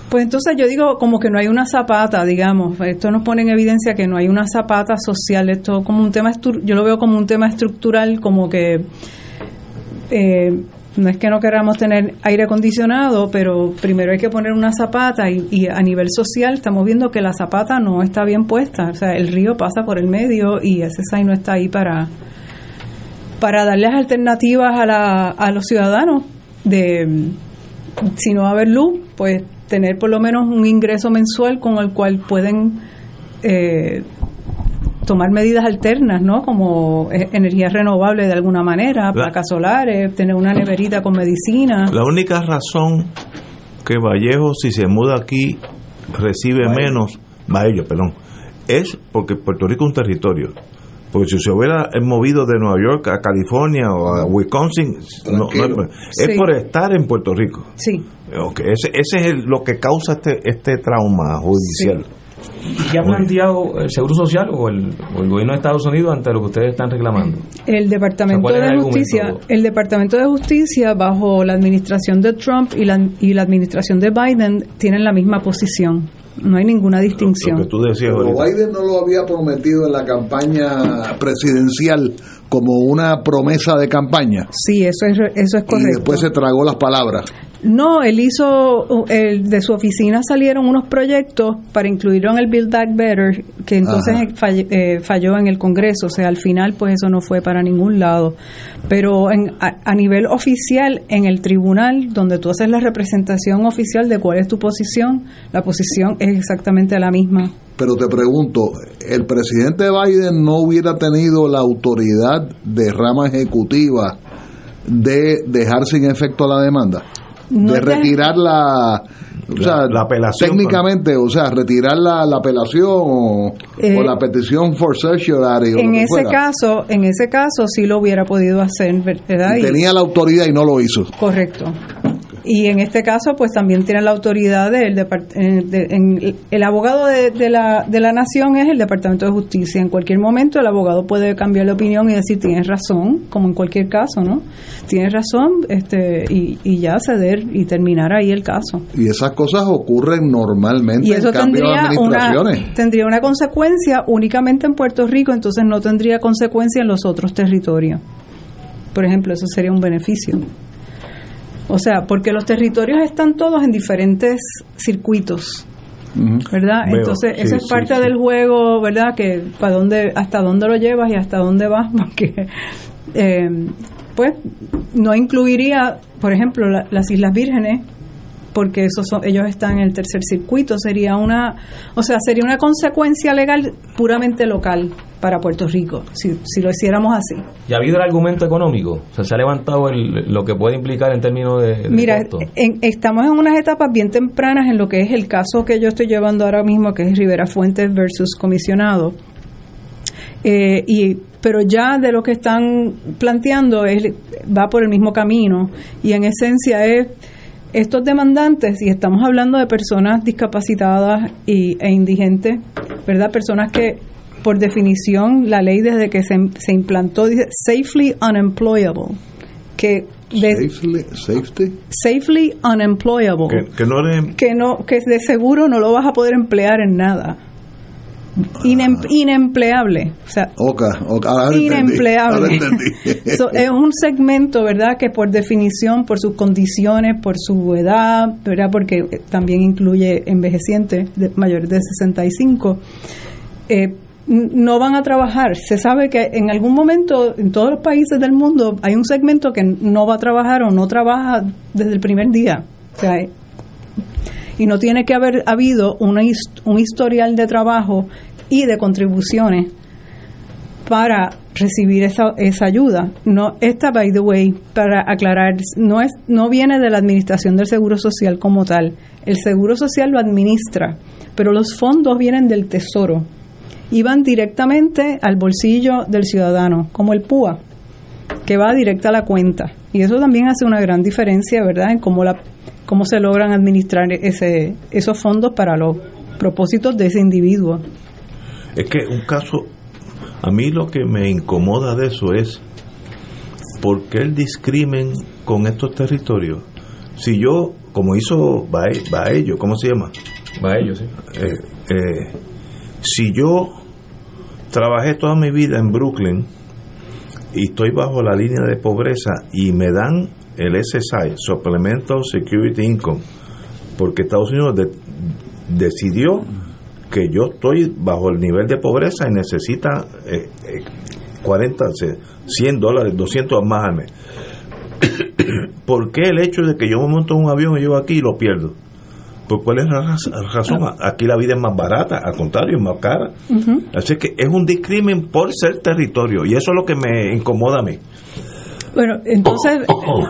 Pues entonces yo digo como que no hay una zapata, digamos. Esto nos pone en evidencia que no hay una zapata social. Esto como un tema, yo lo veo como un tema estructural, como que eh, no es que no queramos tener aire acondicionado, pero primero hay que poner una zapata y, y a nivel social estamos viendo que la zapata no está bien puesta. O sea, el río pasa por el medio y ese no está ahí para para darles alternativas a, la, a los ciudadanos de si no va a haber luz, pues tener por lo menos un ingreso mensual con el cual pueden eh, tomar medidas alternas, ¿no? Como eh, energía renovable de alguna manera, placas solares, tener una neverita con medicina. La única razón que Vallejo, si se muda aquí, recibe menos, Baello, perdón, es porque Puerto Rico es un territorio. Porque si se hubiera movido de Nueva York a California o a Wisconsin, no- no es, es Sí. por estar en Puerto Rico. Sí. Ok, Ese, ese es el- lo que causa este, este trauma judicial. ¿Qué ha planteado el Seguro Social o el, o el gobierno de Estados Unidos ante lo que ustedes están reclamando? El Departamento ¿cuál es el de argumento? Justicia, el Departamento de Justicia bajo la administración de Trump y la, y la administración de Biden tienen la misma posición. No hay ninguna distinción. tú decías Pero Biden no lo había prometido en la campaña presidencial como una promesa de campaña. Sí, eso es eso es Y correcto. después se tragó las palabras. No, él hizo, el, de su oficina salieron unos proyectos para incluirlo en el Build Back Better, que entonces eh, falló en el Congreso, o sea, al final pues eso no fue para ningún lado. Pero en, a, a nivel oficial, en el tribunal, donde tú haces la representación oficial de cuál es tu posición, la posición es exactamente la misma. Pero te pregunto, ¿el presidente Biden no hubiera tenido la autoridad de rama ejecutiva de dejar sin efecto la demanda? No de retirar la... O sea, la apelación, técnicamente, o sea, retirar la, la apelación o, Eh, o la petición for certiorari En ese fuera. caso, en ese caso sí lo hubiera podido hacer, ¿verdad? Y- tenía la autoridad y no lo hizo. Correcto. Y en este caso, pues también tiene la autoridad del de- el abogado de, de la, de la nación es el Departamento de Justicia. En cualquier momento el abogado puede cambiar de opinión y decir tienes razón, como en cualquier caso, ¿no? Tienes razón, este y, y ya ceder y terminar ahí el caso. Y esas cosas ocurren normalmente Y eso en cambio de una, administraciones. tendría una consecuencia únicamente en Puerto Rico, entonces no tendría consecuencia en los otros territorios. Por ejemplo, eso sería un beneficio. O sea, porque los territorios están todos en diferentes circuitos, ¿verdad? Veo, Entonces, sí, eso es sí, parte sí. del juego, ¿verdad? Que para dónde, hasta dónde lo llevas y hasta dónde vas, porque eh, pues no incluiría, por ejemplo, la- las Islas Vírgenes, porque esos son, ellos están en el tercer circuito, sería una, o sea, sería una consecuencia legal puramente local para Puerto Rico, si, si lo hiciéramos así. ¿Y ha habido el argumento económico? O sea, ¿se ha levantado el- lo que puede implicar en términos de, de Mira, en- estamos en unas etapas bien tempranas en lo que es el caso que yo estoy llevando ahora mismo, que es Rivera Fuentes versus comisionado. Eh, y pero ya de lo que están planteando es va por el mismo camino y en esencia es estos demandantes y estamos hablando de personas discapacitadas y, e indigentes, ¿verdad? Personas que por definición la ley desde que se, se implantó dice safely unemployable, que de- Safely, safety. safely unemployable Que, que no eres que no que de seguro no lo vas a poder emplear en nada Inem- inempleable. O sea, ahora entendí, inempleable. ahora entendí. So, es un segmento, ¿verdad?, que por definición, por sus condiciones, por su edad, ¿verdad?, porque eh, también incluye envejecientes de, mayores de 65, eh, no van a trabajar. Se sabe que en algún momento en todos los países del mundo hay un segmento que no va a trabajar o no trabaja desde el primer día. O sea, y no tiene que haber habido una un historial de trabajo y de contribuciones para recibir esa, esa ayuda. No, esta, by the way, para aclarar, no es, no viene de la administración del Seguro Social como tal. El Seguro Social lo administra, pero los fondos vienen del Tesoro y van directamente al bolsillo del ciudadano, como el PUA, que va directa a la cuenta. Y eso también hace una gran diferencia, ¿verdad?, en cómo, la, cómo se logran administrar ese, esos fondos para los propósitos de ese individuo. Es que un caso, a mí lo que me incomoda de eso es por qué el discrimen con estos territorios. Si yo, como hizo Bae- Baello, ¿cómo se llama? Baello, sí. Eh, eh, si yo trabajé toda mi vida en Brooklyn y estoy bajo la línea de pobreza y me dan el SSI, Supplemental Security Income, porque Estados Unidos de- decidió que yo estoy bajo el nivel de pobreza y necesita eh, eh, 40, se- 100 dólares, 200 más al mes. ¿Por qué el hecho de que yo me monto en un avión y llego aquí y lo pierdo? ¿Por cuál es la raz- razón? Aquí la vida es más barata, al contrario, es más cara. Ujú. Así que es un discrimen por ser territorio y eso es lo que me incomoda a mí. Bueno, entonces,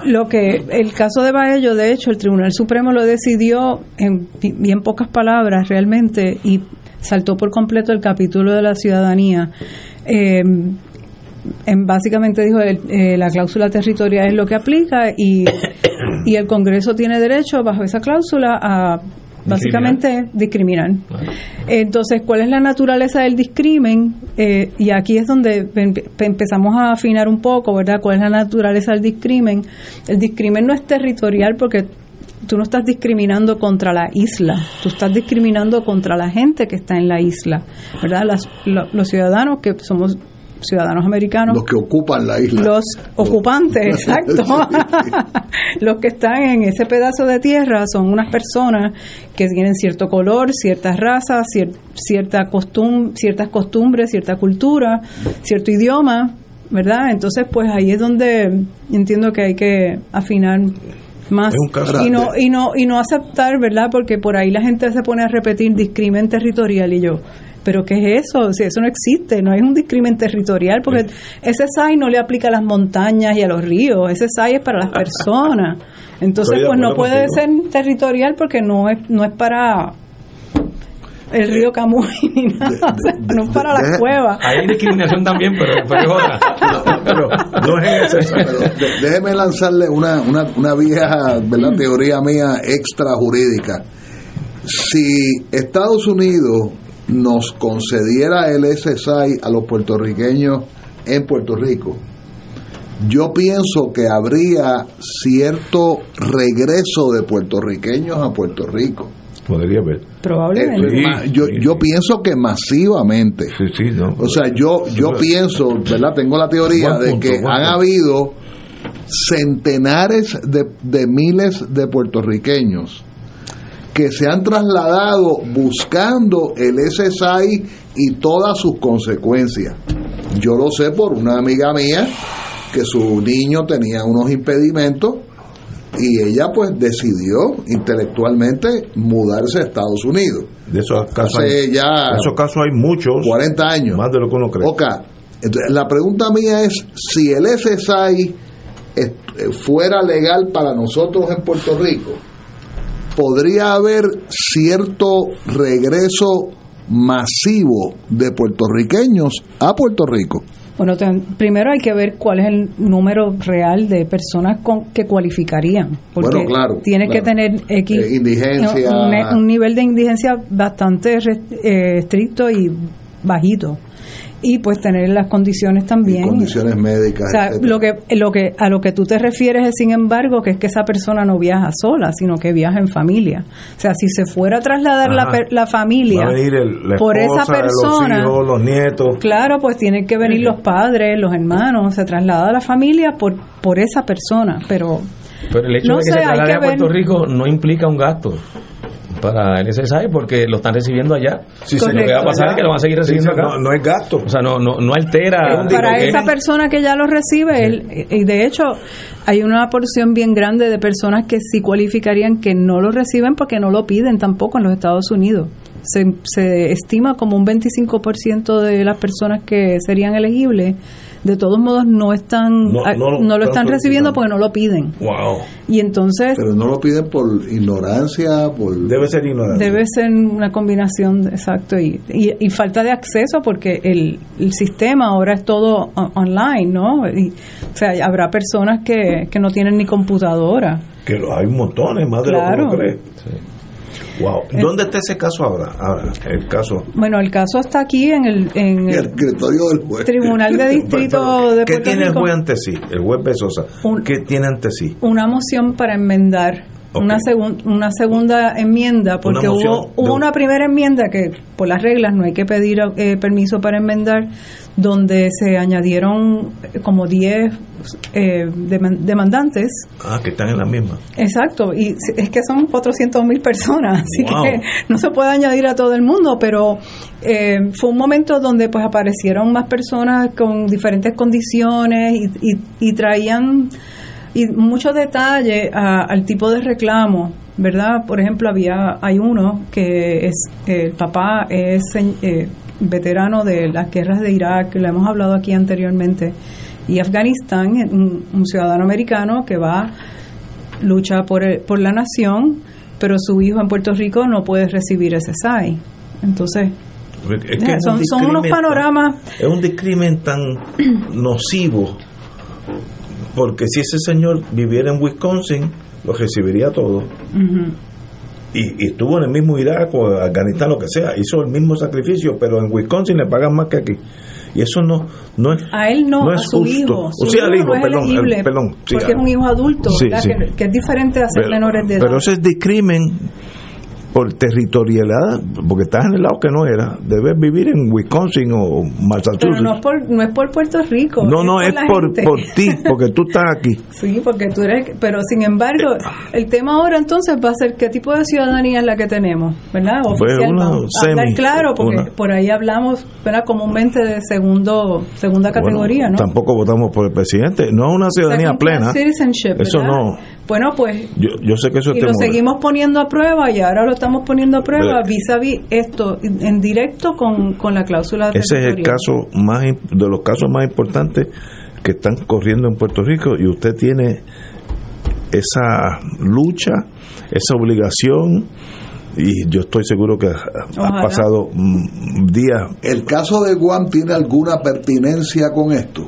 lo que el caso de Baello, de hecho, el Tribunal Supremo lo decidió en bi- bien pocas palabras realmente y saltó por completo el capítulo de la ciudadanía. Eh, en básicamente dijo el- eh, la cláusula territorial es lo que aplica y, y el Congreso tiene derecho bajo esa cláusula a básicamente discriminar. Entonces, ¿cuál es la naturaleza del discrimen? Eh, y aquí es donde empe- empezamos a afinar un poco, ¿verdad? ¿Cuál es la naturaleza del discrimen? El discrimen no es territorial porque tú no estás discriminando contra la isla, tú estás discriminando contra la gente que está en la isla, ¿verdad? Las- lo- los ciudadanos que somos ciudadanos americanos Los que ocupan la isla. los ocupantes, exacto. los que están en ese pedazo de tierra son unas personas que tienen cierto color, ciertas razas, cier- cierta costum ciertas costumbres, cierta cultura, cierto idioma, ¿verdad? Entonces, pues ahí es donde entiendo que hay que afinar más Es un caso y no y no y no aceptar, ¿verdad? Porque por ahí la gente se pone a repetir discrimen territorial y yo pero ¿qué es eso? Si eso no existe, no es un discrimen territorial, porque ese SAI no le aplica a las montañas y a los ríos, ese SAI es para las personas. Entonces, de pues no puede contigo. ser territorial porque no es no es para el río Camuy ni nada, o sea, no es para la cueva. Hay discriminación también, pero, pero es otra. Pero no es ese. Pero de- déjeme lanzarle una, una, una vieja ¿verdad? teoría mía extra jurídica. Si Estados Unidos nos concediera el SSI a los puertorriqueños en Puerto Rico, yo pienso que habría cierto regreso de puertorriqueños a Puerto Rico. Podría haber. Probablemente. Eh, yo, yo pienso que masivamente. O sea, yo, yo pienso, ¿verdad? Tengo la teoría de punto, que han punto. habido centenares de, de miles de puertorriqueños que se han trasladado buscando el SSI y todas sus consecuencias. Yo lo sé por una amiga mía que su niño tenía unos impedimentos y ella pues decidió intelectualmente mudarse a Estados Unidos. De esos casos, hay, ya de esos casos hay muchos. 40 años. Más de lo que uno cree. Ok, entonces la pregunta mía es si el SSI fuera legal para nosotros en Puerto Rico, podría haber cierto regreso masivo de puertorriqueños a Puerto Rico. Bueno, primero hay que ver cuál es el número real de personas con, que cualificarían. Porque Bueno, claro, tienes que tener X, Eh, indigencia. un, un nivel de indigencia bastante res- eh, estricto y bajito. Y pues tener las condiciones también. condiciones médicas. O sea, etcétera. lo que, lo que, a lo que tú te refieres es, sin embargo, que es que esa persona no viaja sola, sino que viaja en familia. O sea, si se fuera a trasladar la, la familia Va a venir el- la por esa esposa, persona, los hijos, los nietos. claro, pues tienen que venir los padres, los hermanos, se traslada la familia por, por esa persona, pero Pero el hecho No de que sé, se hay traslade que a Puerto ver. Rico no implica un gasto para el SSI porque lo están recibiendo allá. Sí, lo que va a pasar es que lo van a seguir recibiendo sí, acá. no- no hay gasto. O sea, no, no, no altera. para que- esa persona que ya lo recibe, él- y de hecho hay una porción bien grande de personas que sí cualificarían que no lo reciben porque no lo piden tampoco en los Estados Unidos. Se, se estima como un 25% de las personas que serían elegibles, de todos modos no están No- no no, lo están recibiendo porque no lo piden. Wow. Y entonces Pero no lo piden por ignorancia, por... Debe ser ignorante. Debe ser una combinación, exacto, y, y, y falta de acceso porque el, el sistema ahora es todo on- online, ¿no? Y, o sea, habrá personas que, que no tienen ni computadora. Que lo- hay montones, más de Claro. lo que uno cree. Wow. ¿Dónde está ese caso ahora? Ahora, el caso. Bueno, el caso está aquí en el, en el escritorio del juez. Tribunal de Distrito de ¿Qué Puerto tiene el juez ante sí? El juez Besosa. ¿Qué tiene ante sí? Una moción para enmendar. Una, segun- una segunda enmienda, porque hubo, hubo un- una primera enmienda que por las reglas no hay que pedir eh, permiso para enmendar, donde se añadieron eh, como 10 eh, deman- demandantes. Ah, que están en la misma. Exacto, y es que son 400 mil personas, así Wow. que no se puede añadir a todo el mundo, pero eh, fue un momento donde pues aparecieron más personas con diferentes condiciones y, y- y traían y muchos detalles a- al tipo de reclamo, ¿verdad? Por ejemplo, había hay uno que es el papá es eh, veterano de las guerras de Irak, lo hemos hablado aquí anteriormente, y Afganistán, un, un ciudadano americano que va lucha por, el- por la nación, pero su hijo en Puerto Rico no puede recibir ese SAI. Entonces, Es que es son, un son unos panoramas Es un discrimen tan nocivo. Porque si ese señor viviera en Wisconsin, lo recibiría todo. Y, y estuvo en el mismo Irak o Afganistán, lo que sea. Hizo el mismo sacrificio, pero en Wisconsin le pagan más que aquí. Y eso no, no es. a él no, No a es su justo. hijo. O Su al hijo, no es perdón, elegible el- perdón, sí, porque ah. es un hijo adulto, Sí, sí. Que, que es diferente de hacer Pero, menores de edad. pero ese es discrimen por territorialidad, porque estás en el lado que no era. Debes vivir en Wisconsin o Massachusetts. Pero no es por, no es por Puerto Rico. No, no, es por, por ti, porque tú estás aquí. Sí, porque tú eres, pero sin embargo, el tema ahora entonces va a ser qué tipo de ciudadanía es la que tenemos, ¿verdad? Pues Oficial, una vamos a hablar semi, claro, porque una- por ahí hablamos, ¿verdad? Comúnmente de segundo, segunda categoría, Bueno, ¿no? Tampoco votamos por el presidente. No es una ciudadanía Second plena. citizenship, Eso no. Bueno, pues Yo, yo sé que eso es y lo seguimos poniendo a prueba y ahora lo estamos poniendo a prueba vis a vis esto en directo con, con la cláusula Ese es el caso más de los casos más importantes que están corriendo en Puerto Rico y usted tiene esa lucha, esa obligación y yo estoy seguro que ha, pasado mm, días. ¿El caso de Guam tiene alguna pertinencia con esto?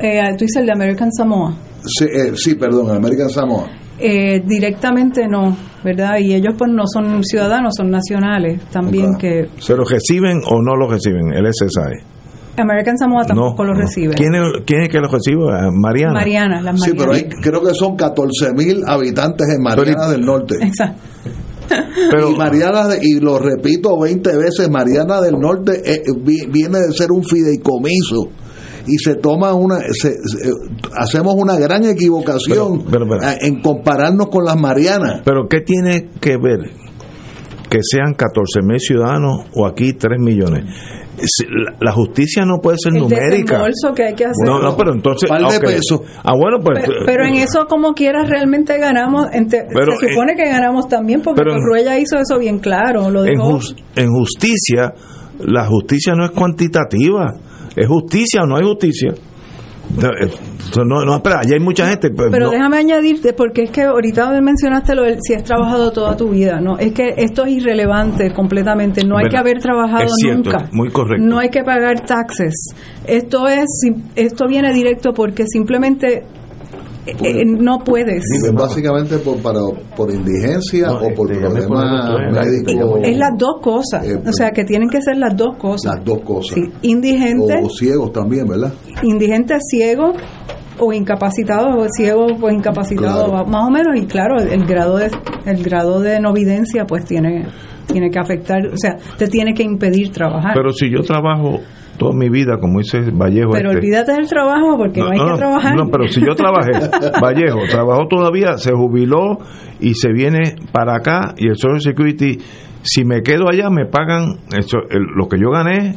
Eh, tú dices el de American Samoa. Sí, eh, sí, perdón, American Samoa. Eh, directamente no, ¿verdad? Y ellos pues no son ciudadanos, son nacionales también que ¿Se lo reciben o no lo reciben? El SSI. American Samoa tampoco no, lo no. recibe. ¿Quién es, quién es que lo recibe? Ah, Mariana. Mariana, las Sí, pero Marianas. hay, creo que son 14 mil habitantes en Mariana del Norte. Exacto. y Mariana, y lo repito 20 veces, Mariana del Norte eh, vi- viene de ser un fideicomiso y se toma una, se- se- hacemos una gran equivocación Pero- pero- pero- eh, en compararnos con las Marianas. Pero ¿qué tiene que ver que sean 14 mil ciudadanos o aquí 3 millones? La, justicia no puede ser El numérica. desembolso que hay que hacer. No, no, pero entonces... Par de ok. pesos. Ah, bueno, pues... Pero, pero en eso como quieras realmente ganamos, Pero, se supone que ganamos también porque Corruella hizo eso bien claro, lo en justicia, la justicia no es cuantitativa. ¿Es justicia o no hay justicia? No, eh, no, espera, ya hay mucha gente. pues, Pero no. déjame añadirte, porque es que ahorita mencionaste lo del si has trabajado toda tu vida, ¿no? Es que esto es irrelevante completamente, no hay que haber trabajado Es cierto, nunca. muy correcto. No hay que pagar taxes. Esto es, esto viene directo porque simplemente eh, eh, no puedes. Es básicamente por, para, por indigencia o por problemas médicos. Es las dos cosas. o sea, que tienen que ser las dos cosas. Las dos cosas. Indigente. O, ciegos también, ¿verdad? Indigente, ciego o incapacitado o ciego o incapacitado más o menos y claro el, grado de el grado de no evidencia pues tiene tiene que afectar o sea te tiene que impedir trabajar pero si yo trabajo toda mi vida, como dice Vallejo. Pero este. olvídate del trabajo porque no, hay que trabajar. No, pero si yo trabajé, Vallejo, trabajó todavía, se jubiló y se viene para acá y el Social Security, si me quedo allá me pagan eso, lo que yo gané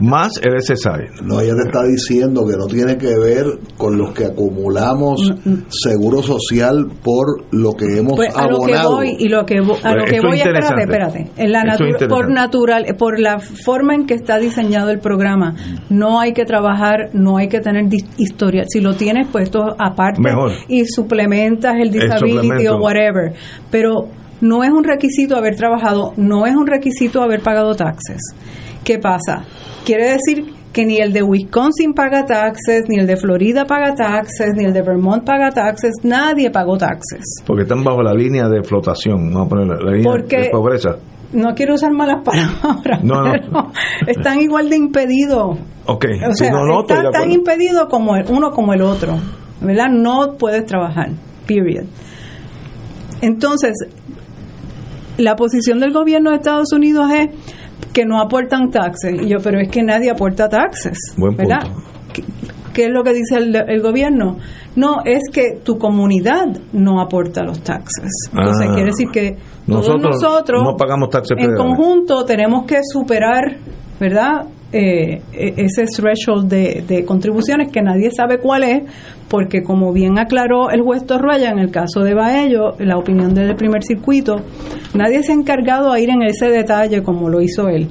más el SSI. No, ella te está diciendo que no tiene que ver con los que acumulamos mm, mm. seguro social por lo que hemos pues a Lo que voy, y lo que a lo que voy, espérate, espérate. En la por natural, por la forma en que está diseñado el programa, no hay que trabajar, no hay que tener historia. Si lo tienes puesto aparte y suplementas el disability o whatever, pero no es un requisito haber trabajado, no es un requisito haber pagado taxes. ¿Qué pasa? Quiere decir que ni el de Wisconsin paga taxes, ni el de Florida paga taxes, ni el de Vermont paga taxes, nadie pagó taxes. Porque están bajo la línea de flotación, vamos a poner la, línea de pobreza. No quiero usar malas palabras, no, no. están igual de impedidos. Ok, o sea, están tan impedidos como el, uno como el otro, ¿verdad? No puedes trabajar, period. Entonces, la posición del gobierno de Estados Unidos es que no aportan taxes. Y yo, pero es que nadie aporta taxes, ¿verdad? ¿Qué, es lo que dice el, gobierno? No, es que tu comunidad no aporta los taxes. Entonces, ah. quiere decir que nosotros, todos nosotros no pagamos taxes en conjunto tenemos que superar, ¿verdad? Eh, e, ese threshold de, de, contribuciones que nadie sabe cuál es, porque como bien aclaró el juez Torruella en el caso de Baello, la opinión del primer circuito, nadie se ha encargado a ir en ese detalle como lo hizo él.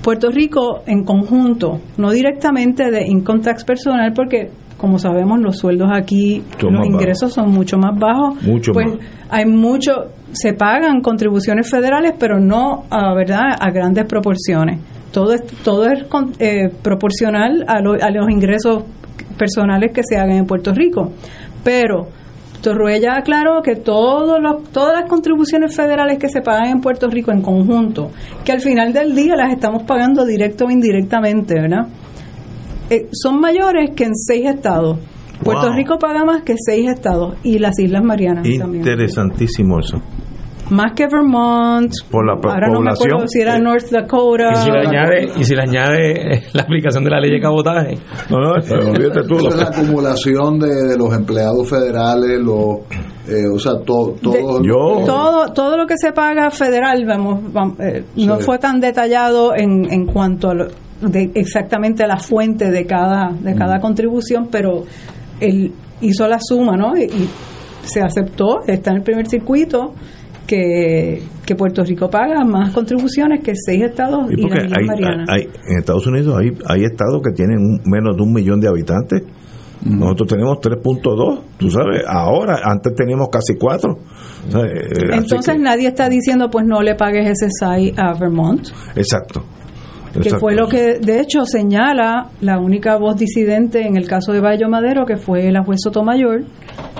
Puerto Rico en conjunto, no directamente de income tax personal, porque como sabemos los sueldos aquí, los ingresos son mucho más bajos, mucho pues hay mucho, se pagan contribuciones federales, pero no a verdad a grandes proporciones todo es, todo es eh, proporcional a, a, los ingresos personales que se hagan en Puerto Rico. Pero Torruella aclaró que todos los, todas las contribuciones federales que se pagan en Puerto Rico en conjunto, que al final del día las estamos pagando directo o indirectamente, ¿verdad? Eh, son mayores que en seis estados. Puerto Rico paga más que seis estados y las Islas Marianas también. Interesantísimo eso más que Vermont. Por la ahora no me acuerdo si era North Dakota. Y si, le añade, y si le añade la aplicación de la ley de cabotaje. No, no, olvídate tú. es la acumulación de, los empleados federales, los. Eh, o sea, todo, todo, todo, todo lo que se paga federal, vamos, eh, no fue tan detallado en, en cuanto a de exactamente la fuente de cada, de cada mm. contribución, pero él hizo la suma, ¿no? y se aceptó, está en el primer circuito que, que Puerto Rico paga más contribuciones que seis estados y, las Islas Marianas. en Estados Unidos hay, hay estados que tienen menos de un millón de habitantes. Nosotros tenemos 3.2, tú sabes, ahora, antes teníamos casi 4. Eh, Entonces nadie está diciendo, pues no le pagues ese SAI a Vermont. Exacto. Que fue lo que, de hecho, señala la única voz disidente en el caso de Bayo Madero, que fue la juez Sotomayor,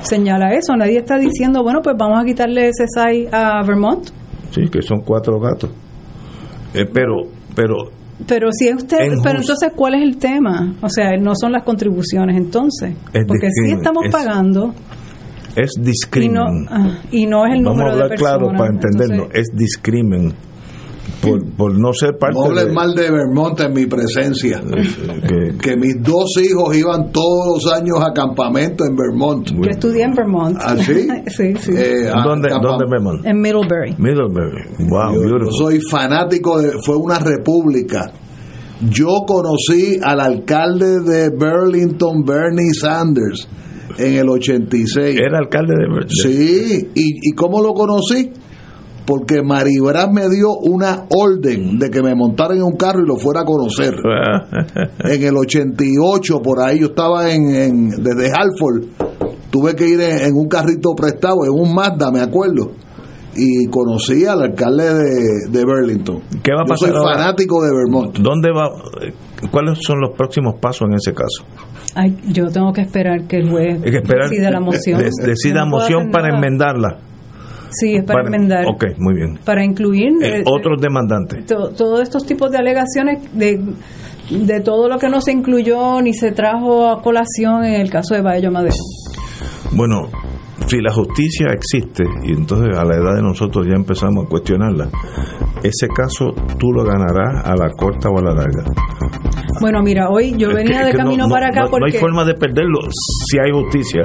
señala eso. Nadie está diciendo, bueno, pues vamos a quitarle ese SAI a Vermont. Sí, que son cuatro gatos. Eh, pero, pero pero si usted, pero entonces ¿cuál es el tema? O sea, no son las contribuciones entonces, porque sí estamos pagando es discrimen y, no, es el número de personas. claro para entenderlo, es discrimen por, no ser parte no hables mal de Vermont en mi presencia. Que, mis dos hijos iban todos los años a campamento en Vermont yo estudié en Vermont ¿Ah, sí? sí, sí. Eh, ¿Dónde, ¿Dónde Vermont? en Middlebury. Middlebury. Wow yo, soy fanático de fue una república. Yo conocí al alcalde de Burlington Bernie Sanders en el 86 era alcalde de Burlington sí y, y cómo lo conocí porque Maribras me dio una orden de que me montara en un carro y lo fuera a conocer. en el 88, por ahí yo estaba en, desde Halford, tuve que ir en, un carrito prestado, en un Mazda, me acuerdo. Y conocí al alcalde de, Burlington. ¿Qué va a pasar yo soy fanático de Vermont. ¿Dónde va? ¿Cuáles son los próximos pasos en ese caso? Ay, yo tengo que esperar que el juez Hay que esperar decida la moción. de- decida No moción para enmendarla. Sí, es para, enmendar. Ok, muy bien. Para incluir Eh, eh, otros demandantes. to- todos estos tipos de alegaciones de, de todo lo que no se incluyó ni se trajo a colación en el caso de Baello Madero. Bueno, si la justicia existe, y entonces a la edad de nosotros ya empezamos a cuestionarla, ese caso tú lo ganarás a la corta o a la larga. Bueno, mira, hoy yo Es venía que- de camino no- para acá no- no porque hay forma de perderlo si hay justicia.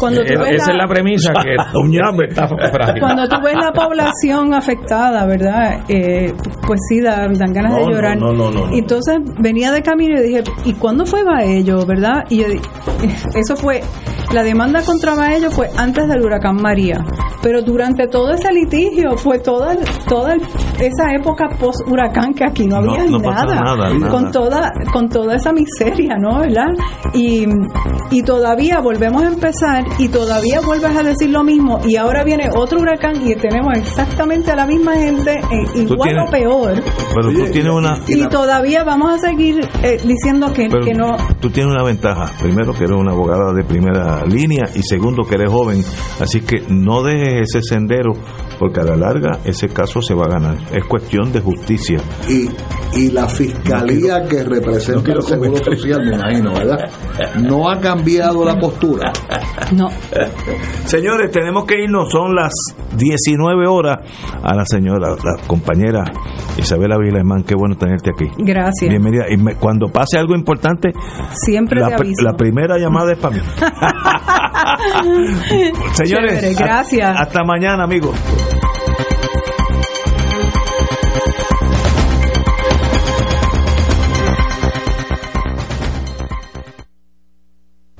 Cuando tú Eh, ves esa la- es la premisa que está frágil. cuando tú ves la población afectada, ¿verdad? Eh, pues sí, da- dan ganas No, de llorar. no, no, no, no. Y Entonces venía de camino y dije, ¿y cuándo fue Baello, verdad? Y yo di- eso fue, la demanda contra Baello fue antes del huracán María. Pero durante todo ese litigio fue toda, toda esa época post-huracán que aquí no había no pasa nada, nada. Con toda, con toda esa miseria, ¿no? ¿Verdad? Y, y todavía volvemos a empezar y todavía vuelves a decir lo mismo y ahora viene otro huracán y tenemos exactamente a la misma gente eh, igual tienes- o peor Pero tú tienes una... y todavía vamos a seguir eh, diciendo que, Pero que no tú tienes una ventaja. Primero que eres una abogada de primera línea y segundo que eres joven. Así que no dejes ese sendero porque a la larga ese caso se va a ganar. Es cuestión de justicia. Y, y la fiscalía que representa no quiero el Seguro. Social, me imagino, ¿verdad? No ha cambiado la postura. no Señores, tenemos que irnos. Son las 19 horas. A la señora, la compañera Isabela Vilemán, qué bueno tenerte aquí. gracias Bienvenida. Y me- cuando pase algo importante, siempre la, te pr- aviso la primera llamada es para mí. Señores, Chévere, gracias. a- hasta mañana, amigos.